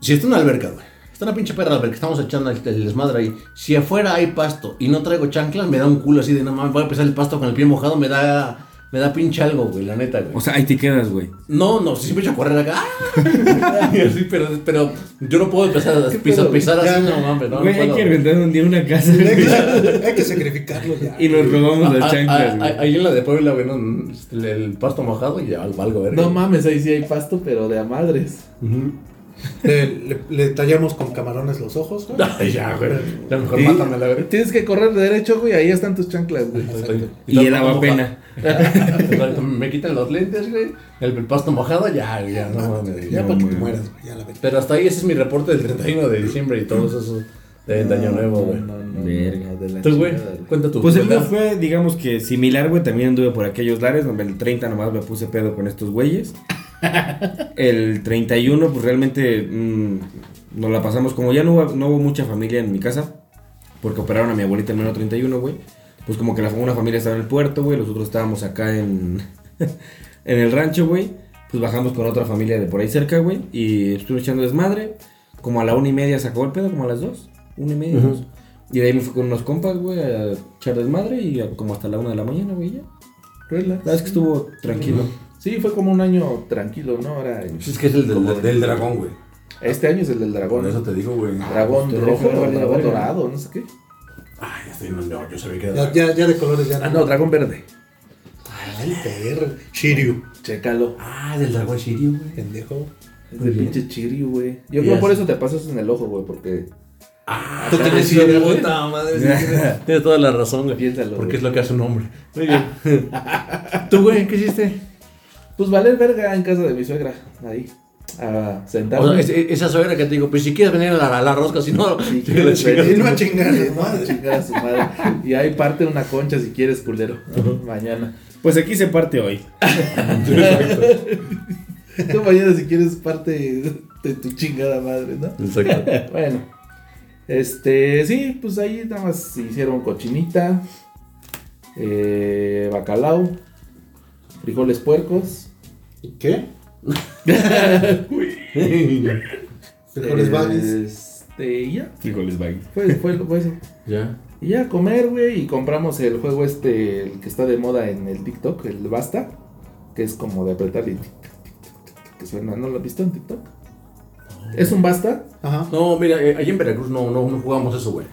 Si está una alberca, güey. Está una pinche perra alberca, estamos echando el, el desmadre ahí. Si afuera hay pasto y no traigo chanclas, me da un culo así de no mames, voy a empezar el pasto con el pie mojado, me da. Me da pinche algo, güey, la neta, güey. O sea, ahí te quedas, güey. No, no, siempre he hecho a correr acá. ¡Ah! Así, pero, pero yo no puedo empezar a ¿Qué pisar, pisar así, Ya, no mames, no. Güey, no hay que inventar un día una casa. Hay que, hay que sacrificarlo ya. y nos robamos Ah, las ah, chanclas, ah, güey. Ahí en la de Puebla, güey, no, este, el, pasto mojado y ya algo, verga. No mames, ahí sí hay pasto, pero de a madres. Le, le- le tallamos con camarones los ojos, güey. Ay, ya, güey. Ya mejor Y mátame la verga. Tienes que correr derecho, güey, ahí están tus chanclas, güey. Y el agua pena. Me quitan los lentes, güey. El, el pasto mojado, ya, güey, ya, no mames. Ya No, para que te mueras, güey. Ya la verga. Pero hasta ahí ese es mi reporte del 31 de diciembre y todos esos de, de Año Nuevo, güey. No, no, no, Verga. no, de la Tú, güey, cuenta tu Pues el mío verdad. fue, digamos que similar, güey. También anduve por aquellos lares, donde el 30 nomás me puse pedo con estos güeyes. El 31, pues realmente mm, nos la pasamos. Como ya no hubo, no hubo mucha familia en mi casa, porque operaron a mi abuelita el menos 31, güey. Pues como que la, una familia estaba en el puerto, güey. Los otros estábamos acá en, en el rancho, güey. Pues bajamos con otra familia de por ahí cerca, güey. Y estuve echando desmadre. Como a la una y media se acabó el pedo, como a las dos. Una y media, Ujú. dos. Y de ahí me fui con unos compas, güey, a echar desmadre y a- como hasta la una de la mañana, güey, ya. Relax. La verdad es que estuvo tranquilo. Sí, fue como un año tranquilo, ¿no? Ahora, en- Es que es el del, del dragón, güey. este año es el del dragón. Por eso te digo, güey. Dragón rojo, de dragón dorado, no sé qué. Ay, estoy, no, no, yo sabía que era Ya, ya, ya de colores ya Ah, no, dragón verde. Ay, perro. Shiryu. Chécalo. Ah, del dragón Shiryu, güey. Pendejo. Es del pinche Chiryu, güey. Yo creo por eso te pasas en el ojo, güey, porque Ah, Tú tienes Shiryu, güey. puta madre. sí, Tienes tienes toda la razón, güey. Piénsalo, Porque güey. es lo que hace un hombre. Muy bien. ¿Tú, güey, qué hiciste? Pues valer verga en casa de mi suegra, ahí. A sentarme. O sea, es- es- esa suegra que te digo, pues si quieres venir a la, a la rosca, si no, Si te quieres la chingas. Y no a chingar, No, madre. a chingar a su madre. Y ahí parte una concha si quieres, culero. Mañana. Pues aquí se parte hoy. Tú mañana si quieres parte de tu chingada madre, ¿no? Exacto. Bueno. Este, sí, pues ahí nada más hicieron cochinita, eh, bacalao, frijoles puercos, ¿Qué? Frijoles baggies. Este, y ya, Frijoles baggy. fue, fue, fue eso. Ya. Y ya a comer, güey, y compramos el juego este, el que está de moda en el TikTok, el Basta, que es como de apretar y que suena, ¿no lo has visto en TikTok? Es un Basta. Ajá. No, mira, eh, allí en Veracruz no, no, no jugamos eso, güey.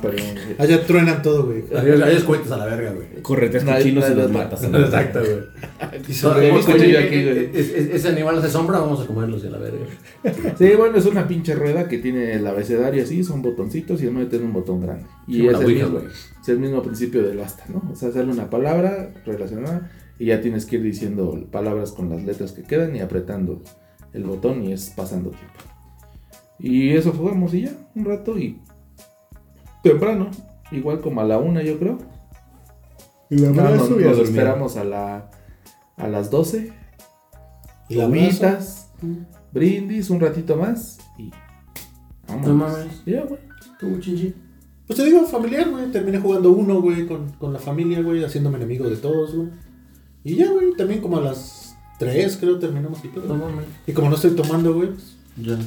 Perdón. güey. Allá truenan todo, güey. Adiós, adiós cuentas a la verga, güey. Correteas cochinos y los matas. Exacto, güey. Y yo aquí, güey. es- es- ese animal hace sombra, vamos a comerlos y a la verga. Sí, bueno, es una pinche rueda que tiene el abecedario así, son botoncitos y además tiene un botón grande. Y Sí, es, el mismo, güey. es el mismo principio del basta, ¿no? O sea, sale una palabra relacionada y ya tienes que ir diciendo palabras con las letras que quedan y apretando el botón y es pasando tiempo. Y eso jugamos y ya, un rato y temprano, igual como a la una yo creo. Y la abrazo nos, nos esperamos a, la, a las 12 Y. Comitas, brindis, un ratito más y. Vamos. No mames. Ya, güey. Tú, chinchi. Pues te digo, familiar, güey. Terminé jugando uno, güey, con, con la familia, güey, haciéndome enemigo de todos, güey. Y ya, güey, también como a las 3, creo, terminamos y todo. No mames. Y como no estoy tomando, güey, pues, Ya.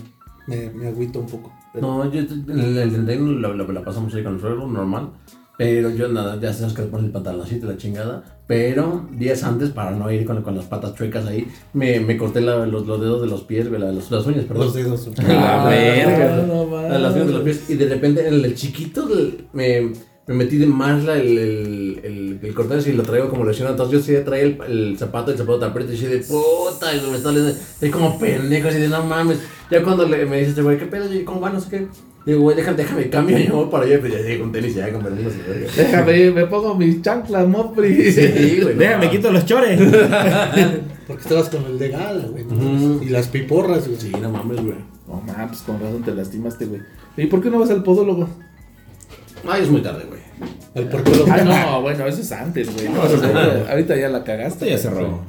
me, me agüito un poco. No, yo en el, el 31 la, la, la pasamos ahí con el suegro, normal. Pero yo nada, ya sabes que le pones el pantaloncito la chingada. Pero días antes, para no ir con, con las patas chuecas ahí, me, me corté la- los, los dedos de los pies, la- los- las uñas, perdón. Los dedos. La verga. no, no, Las uñas de los pies. Y de repente en el chiquito me, me metí de más la, el, el, el, el cortar y lo traigo como lesión. Entonces yo sí traía el, el zapato, el zapato te aprieta y yo de puta, y me está oliendo. Estoy como pendejo, así de no mames. Ya cuando le, me dice este güey, ¿qué pedo? Yo, ¿cómo va? No sé qué. Digo, güey, déjame, déjame cambio. Y yo voy para allá, pues ya llegué con tenis y ya con verga. Déjame, me pongo mis chanclas, Mopri. Sí, güey. no Déjame, quito los chores. Porque estabas con el de gala, güey. Y las piporras, güey. Sí, no mames, güey. No mames, pues con razón te lastimaste, güey. ¿Y por qué no vas al podólogo? Ay, es muy tarde, güey. El. Ah, no, bueno, eso es antes, güey. No, eso es ahorita, ahorita ya la cagaste. Esto ya cerró.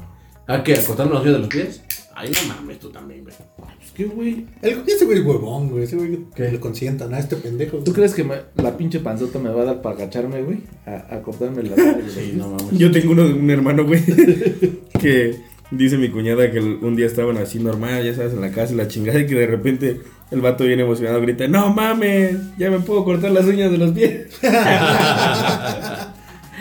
¿A qué? ¿A cortarme los uñas de los pies? Ay, no mames, tú también, güey. Pues qué, güey. El, ese güey es huevón, güey. Ese güey ¿Qué? lo consientan a este pendejo. ¿Tú crees que me- la pinche panzota me va a dar para agacharme, güey? A, a cortarme la. Sí, no mames. Yo tengo uno, un hermano, güey, que dice mi cuñada que un día estaban así normal, ya sabes, en la casa y la chingada, y que de repente el vato bien emocionado grita, no mames, ya me puedo cortar las uñas de los pies.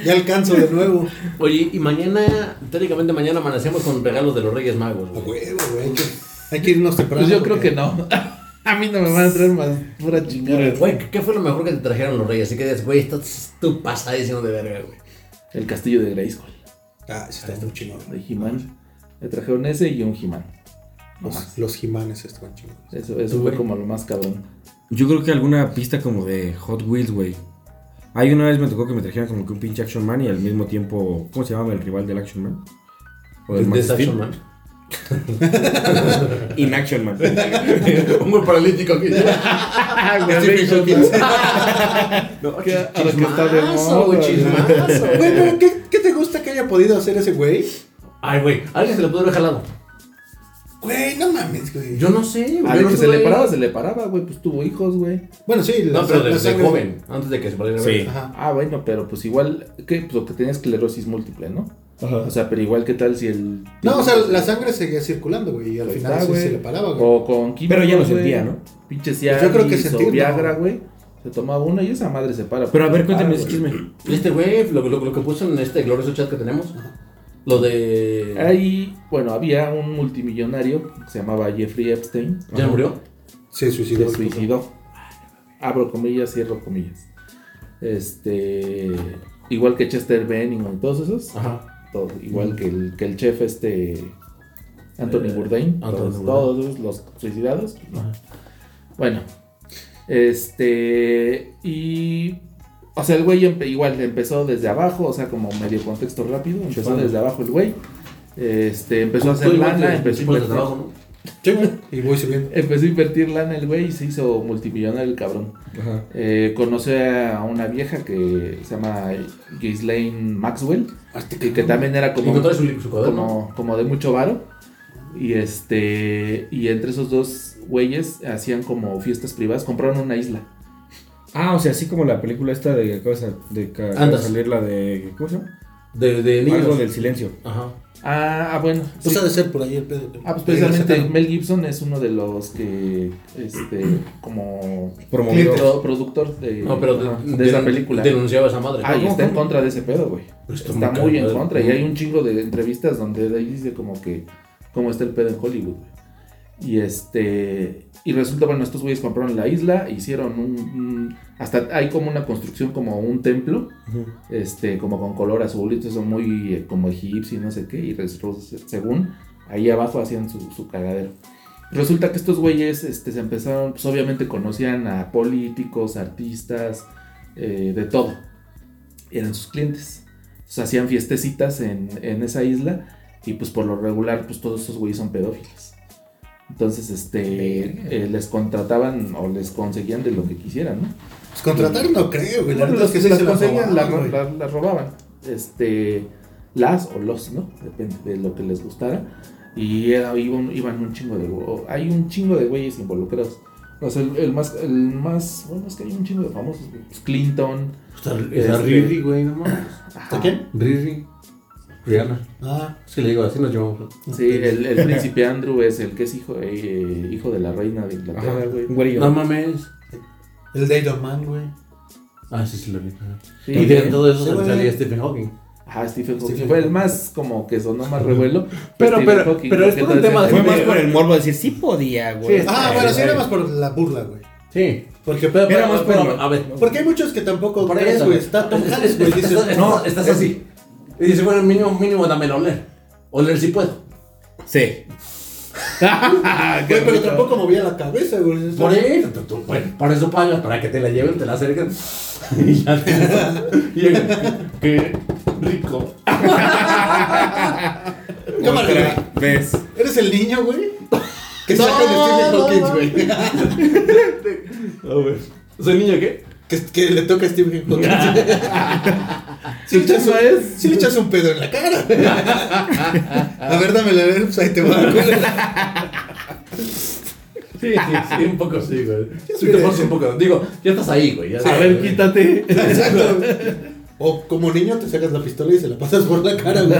Ya alcanzo de nuevo. Oye, y mañana, teóricamente mañana amanecemos con regalos de los Reyes Magos, A güey. huevo, güey. Hay que, irnos temprano. Pues yo creo porque- que no. A mí no me van a traer más pura chingada. Güey, ¿qué- ¿qué fue lo mejor que te trajeron los Reyes? Así que dices, güey, estás tú pasadísimo de verga, güey. El castillo de Grayskull. Ah, sí, está muy chingón. De He-Man. Me trajeron ese y un He-Man. Los, los jimanes están chingones. Eso, eso fue como lo más cabrón. Yo creo que alguna pista como de Hot Wheels, güey. Hay una vez me tocó que me trajeran como que un pinche Action Man y al mismo tiempo, ¿cómo se llamaba el rival del Action Man? O del Max Death Action. Man. Inaction Man. Un güey paralítico aquí. No, Que- está de chismazo, moda, chismazo. Güey, pero ¿qué, ¿qué te gusta que haya podido hacer ese güey? Ay, güey, alguien se le pudo haber jalado. Güey, no mames, güey. Yo no sé, güey. A yo lo no que se le paraba, se le paraba, güey. Pues tuvo hijos, güey. Bueno, sí. No, pero la desde sangre- joven, antes de que se volviera Sí. Ajá. Ah, bueno, pero pues igual. ¿Qué? Pues lo que tenía esclerosis múltiple, ¿no? O sea, pero igual, ¿qué tal si el. No, o sea, la sangre seguía circulando, güey. Y al Ahí final está, sí güey. se le paraba, güey. O con químicos, Pero ya lo güey. sentía, ¿no? Pinche Pues yo creo que Cialis o sentir, Viagra, no. güey. Se tomaba una y esa madre se para. Pero a ver, cuéntame Ah, ese güey. chisme. Este güey, lo, lo, lo que puso en este glorioso chat que tenemos, lo de... Ahí, bueno, había un multimillonario que se llamaba Jeffrey Epstein. ¿Ya murió? Se suicidó. Se suicidó. Abro comillas, cierro comillas. Este. Igual que Chester Bennington y todos esos. Ajá. todo, igual que, el, que el chef este. Anthony Bourdain. Anthony todos, Bourdain. todos los suicidados. no. Bueno. Este. Y. O sea, el güey empe- igual empezó desde abajo, o sea, como medio contexto rápido. Empezó Chupando. desde abajo el güey. Este, empezó a hacer lana, empezó a invertir. Y voy subiendo. Empezó a invertir lana el güey y se hizo multimillonario el cabrón. Ajá. Eh, conoce a una vieja que se llama Ghislaine Maxwell, que también era como, Encontró su, su cuaderno. como, como de mucho varo. Y este y entre esos dos güeyes hacían como fiestas privadas, compraron una isla. Ah, o sea, así como la película esta de cosa de de Andas. salir la de ¿cómo se llama? De, de Algo del silencio. Ajá. Ah, ah, bueno. Pues sí. ha de ser por ahí el pedo. Ah, pues precisamente. Mel Gibson es uno de los que, este, como Promovió. pro- productor de, No, pero de, esa película. Denunciaba a esa madre. Ah, y ¿Cómo, está en contra de ese pedo, güey. Está Está muy muy en contra. Y hay un chingo de entrevistas donde ahí dice como que cómo está el pedo en Hollywood, güey. Y este Y resulta, bueno, estos güeyes compraron la isla, hicieron un, un- hasta hay como una construcción como un templo, este, como con color azul, y son muy eh, como egipcio y no sé qué, y según ahí abajo hacían su, su cagadero. Resulta que estos güeyes este, se empezaron, pues obviamente conocían a políticos, artistas, eh, de todo. Eran sus clientes. Entonces hacían fiestecitas en, en esa isla y pues por lo regular pues todos esos güeyes son pedófilos. Entonces este eh, les contrataban o les conseguían de lo que quisieran, ¿no? Pues contratar no creo, güey. Bueno, los que las se la conseguían las robaban, la- las robaban. Este, las o los, ¿no? Depende de lo que les gustara. Y era- iban, iban un chingo de hay un chingo de güeyes involucrados. O sea, el, el más, el más, bueno, es que hay un chingo de famosos, güey. Pues Clinton. Está, Este- está Riri, güey, no mames. ¿Está quién? Riri. Rihanna. Ah, Es que le digo, así nos llevamos. Sí, el, el príncipe Andrew es el que es hijo, eh, hijo de la reina de Inglaterra, güey. No mames. el Date of Man, güey. Ah, sí, sí lo vi. Sí, y de todo eso Sí, salía Stephen Hawking. Ajá, Stephen Hawking. Stephen Fue el más como que sonó más revuelo. Pero- Stephen pero- Hawking, pero es por un tema de- Fue más por el morbo de decir, sí podía, güey. Sí, Ah, bueno, sí era más por la burla, güey. Sí. Porque, Pero, Era pero, más pero, por- a ver. porque hay muchos que tampoco crees, güey. Está Tom Hanks, güey. No, Estás así. Y dices, bueno, mínimo, mínimo dámelo a oler. Oler sí puedo. Sí. güey, pero tampoco movía la cabeza, güey. Por eso, tú- tú- bueno, por eso pagas, para que te la lleven, te la acerquen. y ya te y ella, qué rico. Cámara. Otra vez. ¿Eres el niño, güey? Que No, saca de Stephen no, Hawking, no. güey. A ver. ¿Soy niño qué? Que, que le toca a Stephen Hawking. Sí, le echas un, sí le echas un pedo en la cara. A ver, dámela, a ver, pues ahí te va. Sí, sí, sí, un poco sí, güey. Sí, te pones un poco. Digo, ya estás ahí, güey. ya A sabes, ver, güey. quítate. Exacto. O como niño te sacas la pistola y se la pasas por la cara, güey.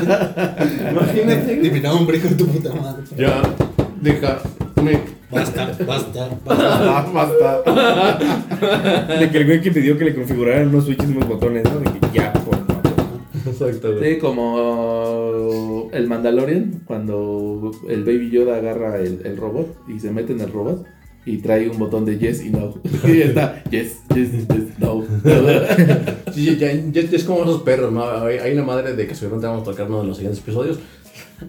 Imagínate. Dime, no, hombre, hijo de tu puta madre. Ya, deja. Me... Basta, basta, basta. Basta. De que el güey que pidió que le configuraran unos switches y unos botones, ¿no? De que ya, por favor. Exacto, güey. Sí, como el Mandalorian, cuando el Baby Yoda agarra el, el robot y se mete en el robot y trae un botón de yes y no. Y está yes, yes, yes, no. Sí, ya, ya- ya es como esos perros, ¿no? Hay, hay una madre de que seguramente vamos a tocar uno de los siguientes episodios.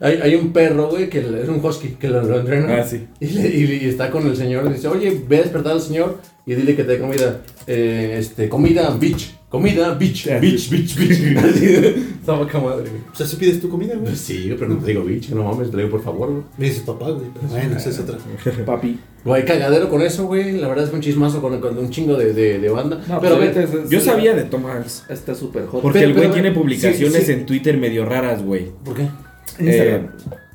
Hay, hay un perro, güey, que es un husky, que lo, lo entrena. Ah, sí. Y, le- y- y está con el señor y dice, oye, ve a despertar al señor y dile que te dé comida. Eh, este, comida, bitch. Comida, bitch. Bitch, bitch, bitch. Así vaca madre, güey. O sea, si pides tu comida, güey. Pues sí, pero no te digo bitch, no mames, te digo por favor, güey. Me dices papá, güey. Pero bueno, esa es otra. Papi. Güey, cagadero con eso, güey. La verdad es que un chismazo con, con un chingo de, de, de banda. No, pero a pues, es- Yo sabía de Tom Hanks. Está súper hot. Porque Pero- el güey pero- tiene publicaciones sí, sí. en Twitter medio raras, güey. ¿por qué? Eh,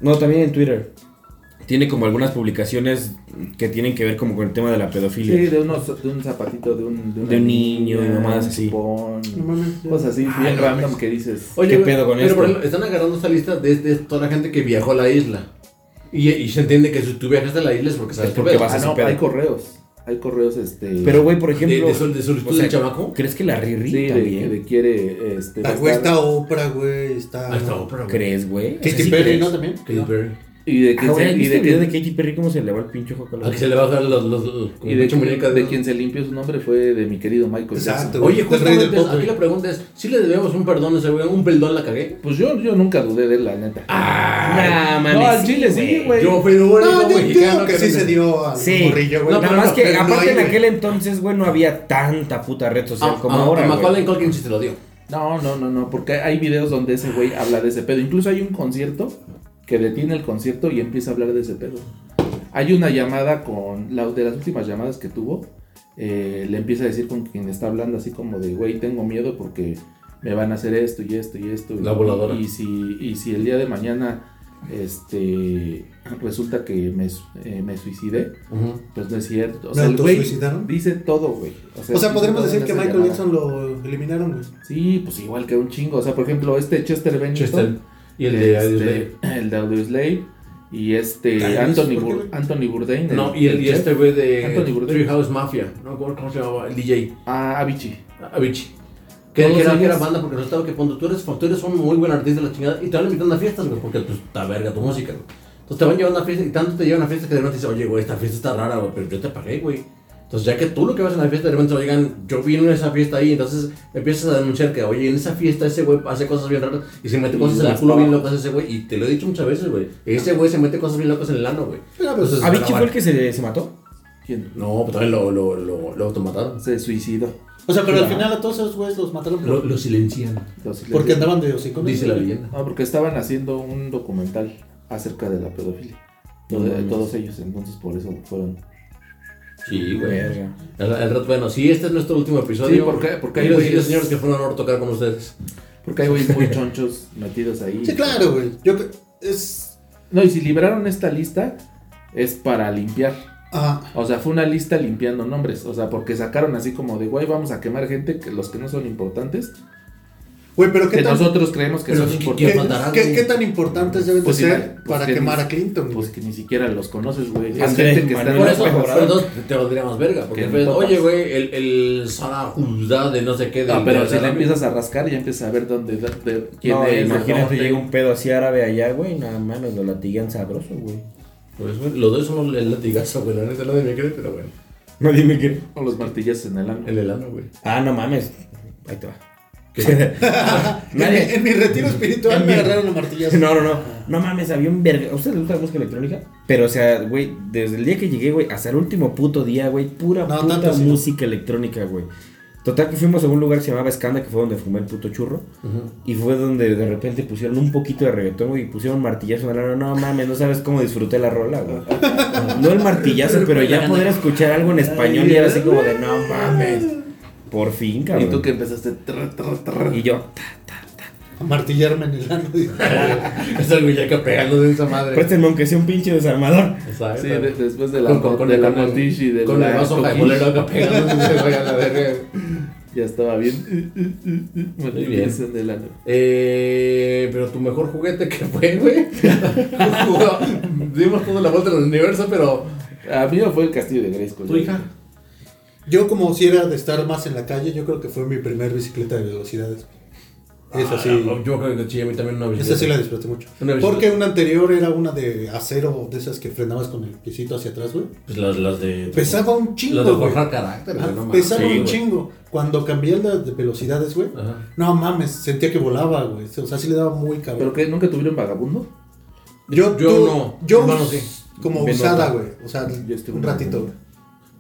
no, también en Twitter. Tiene como algunas publicaciones que tienen que ver como con el tema de la pedofilia. Sí, de, unos, de un zapatito de un, De un niño y mamadas así. chupón, No mames, ya. Cosas así, Ay, bien no random que dices. Oye, ¿Qué pedo con pero esto? por ejemplo, están agarrando esta lista de, de toda la gente que viajó a la isla. Y, y se entiende que si tú viajaste a la isla es porque sabes Es porque vas a Ah, no, pedo. hay correos. Hay correos, este. Pero, güey, por De, ejemplo. de, sol- de solicitud o sea, del chamaco. ¿Crees que la Riri Sí, de, también? de quiere. Este, La güey está Oprah, güey. Está. Ahí está Oprah, güey. ¿Crees, güey? Katy O sea, ¿sí Perry? ¿no? También. Katy Perry. Y de Ah, que güey, se, y ¿viste de que, de Katy Perry cómo se le va el pinche ojo con la A que se le bajan los. los, los y de, de quien se limpió su nombre fue de mi querido Michael Exacto. Jackson. Oye, Del del justamente pop, aquí la pregunta es: ¿si le debemos un perdón a ese güey? ¿Un perdón la cagué? Pues yo, yo nunca dudé de él, la neta. Ah, mames. no, al chile sí, güey. Yo fui el único No, yo mexicano digo que sí se dio al Sí. morrillo, güey. No, Nada pero más que, pero aparte en aquel entonces, güey, no había tanta puta red social Ah, como ah, ahora. A güey. Macaulay Culkin sí te lo dio. No, no, no, no, porque hay videos donde ese güey habla de ese pedo. Incluso hay un concierto que detiene el concierto y empieza a hablar de ese pedo. Hay una llamada con, la, de las últimas llamadas que tuvo, eh, le empieza a decir con quien está hablando así como de, güey, tengo miedo porque me van a hacer esto y esto y esto. La y, voladora. Y si, y si el día de mañana este resulta que me, eh, me suicidé, pues no es cierto. O ¿Me sea, el güey dice todo, güey. O sea, dice podríamos decir que Michael llamada. Jackson lo eliminaron, güey. Sí, pues igual que un chingo. O sea, por ejemplo, este Chester Bennington. Chester. Y el de este. El de Audioslave. Y este Ay, Anthony, ¿por qué, Bur-? Anthony Bourdain. No, y, el, y este güey de Anthony Bourdain. Treehouse Mafia. No, ¿cómo, cómo se llamaba? El DJ. Ah, Avicii. Avicii. Que, era, que era banda porque resultaba que cuando tú eres, tú eres un muy buen artista de la chingada y te van invitando a fiestas, güey, porque pues está verga tu música, güey. Entonces te van llevando a fiesta y tanto te llevan a fiesta que de repente dices, oye, güey, esta fiesta está rara, güey, pero yo te pagué, güey. Entonces, ya que tú lo que vas en la fiesta, de repente, oigan, yo vine en esa fiesta ahí, entonces empiezas a denunciar que, oye, en esa fiesta ese güey hace cosas bien raras y se mete cosas en el culo bien locas ese güey. Y te lo he dicho muchas veces, güey. Ese güey se mete cosas bien locas en el ano, güey. Pero, pues, Entonces, ¿Avicii fue el que se, se mató? ¿Quién? No, pues también lo, lo, lo, lo automataron. Se suicidó. O sea, pero al final a todos esos güeyes los mataron Lo, lo silencian, Los porque andaban de hocico. dice la leyenda. No, porque estaban haciendo un documental acerca de la pedofilia. No mames. todos ellos, entonces por eso fueron. Sí, güey. El, el rato- bueno, sí, este es nuestro último episodio. Sí, porque- porque hay güeyes- señores, que fue un honor tocar con ustedes. Porque hay güeyes muy chonchos metidos ahí. Sí, claro, güey. Yo es. No, y si libraron esta lista, es para limpiar. Ah, O sea, fue una lista limpiando nombres. O sea, porque sacaron así como de, güey, vamos a quemar gente, que los que no son importantes. Güey, pero ¿qué Que tan, nosotros creemos que son ¿qué- importantes. qué, qué- qué tan importantes deben Pues de ser pues para que quemar ni- a Clinton? güey? Pues que ni siquiera los conoces, güey. Es gente que está en Por eso, te valdría más verga. Porque oye, güey, el, el Sarajudá de no sé qué. Ah, del- pero si le empiezas a rascar, ya empiezas a ver dónde, de, quién No, es. de imagínate, dónde. llega un pedo así árabe allá, güey, nada mames, lo latiguean sabroso, güey. Pues, güey, los dos son el latigazo, güey. La neta no me cree, pero bueno. No, dime qué. O los martillazos en el ano. El helano, güey. Ah, no mames. Ahí te va. En, mi, Nadie- en mi retiro espiritual me agarraron a martillazo. No, no, no. No mames, había un verga. ¿A ustedes les gusta la música electrónica? Pero, o sea, güey, desde el día que llegué, güey, hasta el último puto día, güey, pura No, puta tanto sí, no. música electrónica, güey. Total que fuimos a un lugar que se llamaba Escanda, que fue donde fumé el puto churro. Y fue donde de repente pusieron un poquito de reggaetón, güey, y pusieron martillazo ano. No mames, no sabes cómo disfruté la rola, güey. No el martillazo, pero ya poder escuchar algo en español y era así como de, no mames. Por fin, Y cabrón. tú que empezaste. Y yo, A martillarme en el ano. Es el que pegando de esa madre. préstenme aunque sea un pinche desarmador. Exacto. Sí, de- después de la, Con- con- con de el- la con el- motish y de Con la el vaso jaibolero acá pegando la verga. Ya estaba bien. Muy bien. En el ano. Eh, pero tu mejor juguete que fue, güey. Dimos toda la vuelta en el universo, pero. A mí fue el castillo de Grayskull. ¿Tu hija? Yo, como si era de estar más en la calle, yo creo que fue mi primer bicicleta de velocidades. Es así. Ah, yo creo que sí, a mí también una Esa sí la disfruté mucho. Una bicicleta. Porque una anterior era una de acero, de esas que frenabas con el piecito hacia atrás, güey. Pues las, las de. Pesaba un chingo, Las de forjar carácter. Ah, no pesaba Sí, un güey. chingo. Cuando cambié la de velocidades, güey. Ajá. No mames, sentía que volaba, güey. O sea, sí le daba muy ¿Pero cabrón. que nunca tuvieron vagabundo? Yo, Yo tú- no. Yo Hermano, sí. como Ven usada, güey. O sea, Yo un ratito. güey.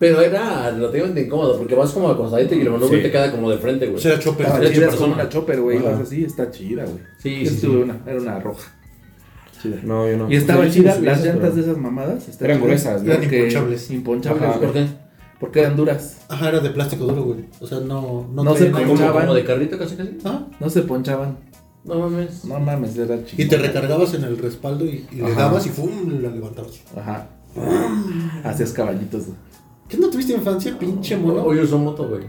Pero era relativamente incómodo porque vas como acostadito y el manubrio Sí. te queda como de frente, güey. O sea, chopper. Era chida, como una chopper, güey. Ajá. Vas así, está chida, güey. Sí, Yo sí, tuve sí. una, era una roja. Chida. No, yo no. Y estaba O sea, yo sí chida, las llantas pero- de esas mamadas. Eran chida. gruesas, ¿no? Eran Porque- imponchables. Imponchables, Ajá. ¿Por qué? Porque eran duras. Ajá, era de plástico duro, güey. O sea, no, no, se ponchaban. como de carrito casi casi. Ah, No se ponchaban. No mames. No mames, era chido. Y te recargabas en el respaldo y, y le dabas y ¡fum! la levantabas. Ajá. Hacías caballitos, güey. ¿Qué no tuviste infancia, pinche mono? Hoy uso moto, güey.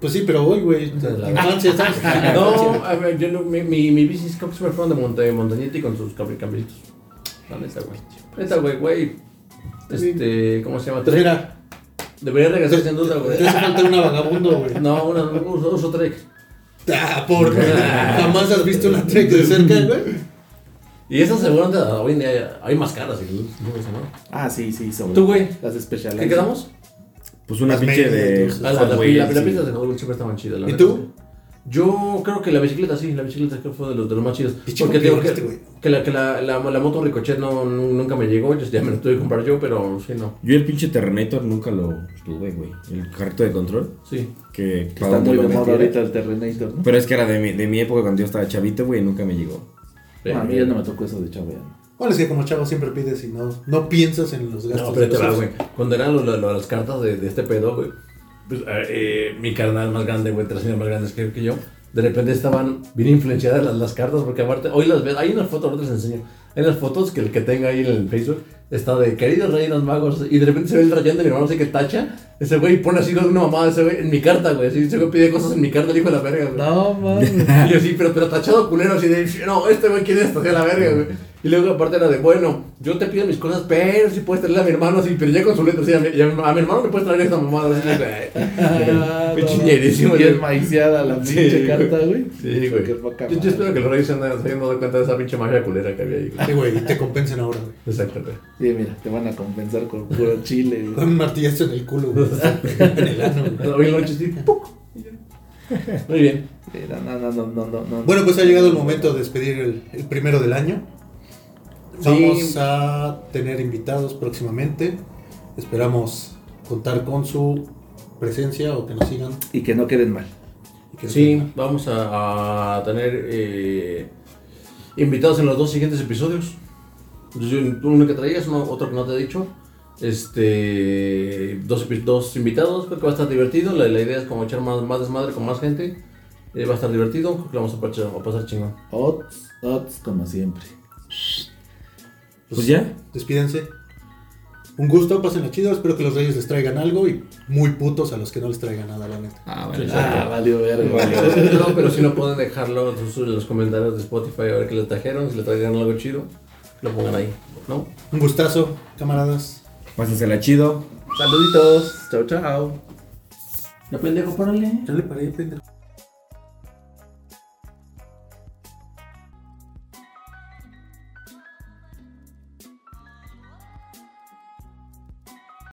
Pues sí, pero hoy, güey. Infancia, ¿sabes? No, a ver, yo no, mi, mi, mi bici es como si me fueron de monta, montañita y con sus cabri- cambiecitos. La neta, güey. Neta, güey, güey. Este, ¿cómo se llama? Pues mira, Debería regresar sin duda, güey. te hace falta una vagabundo, güey. No, una, uso, uso Trek. Ah, por jamás has visto una trek de cerca, güey. Y esas seguramente hoy en día hay más caras, ¿no? Ah, sí, sí, sobre ¿Tú, güey? Las especiales. ¿Qué quedamos? Pues una pinche de. Ah, la, la, Wheels, la, la pista de Hot Wheels siempre estaban chidas. la ¿Y neta. tú? Yo creo que la bicicleta sí, la bicicleta creo que fue de los, de los más chidos. Porque digo que, este güey. que, la, que la, la, la moto Ricochet no, no- nunca me llegó, yo ya me la tuve que comprar yo, pero sí, no. Yo el pinche Terrenator nunca lo tuve, güey. El carrito de control. Sí. Que, está muy lo de moda ahorita el Terrenator, ¿no? Pero es que era de mi, de mi época cuando yo estaba chavito, güey, nunca me llegó. A mí ya no me tocó eso de chavo ya. No. Bueno, es que como chavo siempre pides y no, no piensas en los gastos. No, pero de te va, güey. Cuando eran lo- lo- lo- las cartas de, de este pedo, güey. Pues, eh, eh, mi carnal más grande, güey, tres años más grandes que, que yo. De repente estaban bien influenciadas las, las cartas, porque aparte, hoy las ves, hay unas fotos, ahorita les enseño. Hay unas fotos que el que tenga ahí en el Facebook está de queridos reinos magos, y de repente se ve el rayón de mi hermano, así que tacha. Ese güey pone así una mamada, ese güey, en mi carta, güey. Así, ese güey pide cosas en mi carta, el hijo de la verga, güey. No, mames. Y yo sí, pero, pero tachado culero, así de, no, este güey quiere esto, así a la verga, güey. Y luego aparte era de, bueno, yo te pido mis cosas, pero si puedes traerle a mi hermano así, pero ya con su letra, así, a mi, y a mi- a mi hermano le puedes traer esta mamada. Así, chingerísimo, Bien güey. maiciada la Sí, pinche güey. carta, güey. Sí, güey. Yo, yo espero que los reyes se anden se hayan dado cuenta de esa pinche magia culera que había ahí. güey. Sí, güey, y te compensen ahora, güey. Exacto, güey. Sí, mira, te van a compensar con puro chile, Con güey. un martillazo en el culo, güey. En el ano, güey. Hoy en la noche, sí, ¡puc! Muy bien. Mira, no, no, no, no, no, no. Bueno, pues ha llegado el momento de despedir el, el primero del año. Vamos Sí. a tener invitados próximamente. Esperamos contar con su presencia o que nos sigan. Y que no queden mal. que Sí, sigan. vamos a, a tener eh, invitados en los dos siguientes episodios. Uno que traías, uno- otro que no te he dicho. Este, dos, dos invitados, creo que va a estar divertido. La, la idea es como echar más, más desmadre con más gente. Eh, va a estar divertido, creo que lo vamos a pasar, a pasar chingón. Odds, odds como siempre. Pues ya. Despídense. Un gusto, pasen chido. Espero que los reyes les traigan algo y muy putos a los que no les traigan nada, la neta. Ah, vale. Ah, valió verga. No, pero si no pueden dejarlo en los comentarios de Spotify a ver qué les trajeron, si les traigan algo chido, lo pongan ahí, ¿no? Un gustazo, camaradas. Pásensela chido. Saluditos. Chao, chao. Ya pendejo, párale. Ya le paré, pendejo.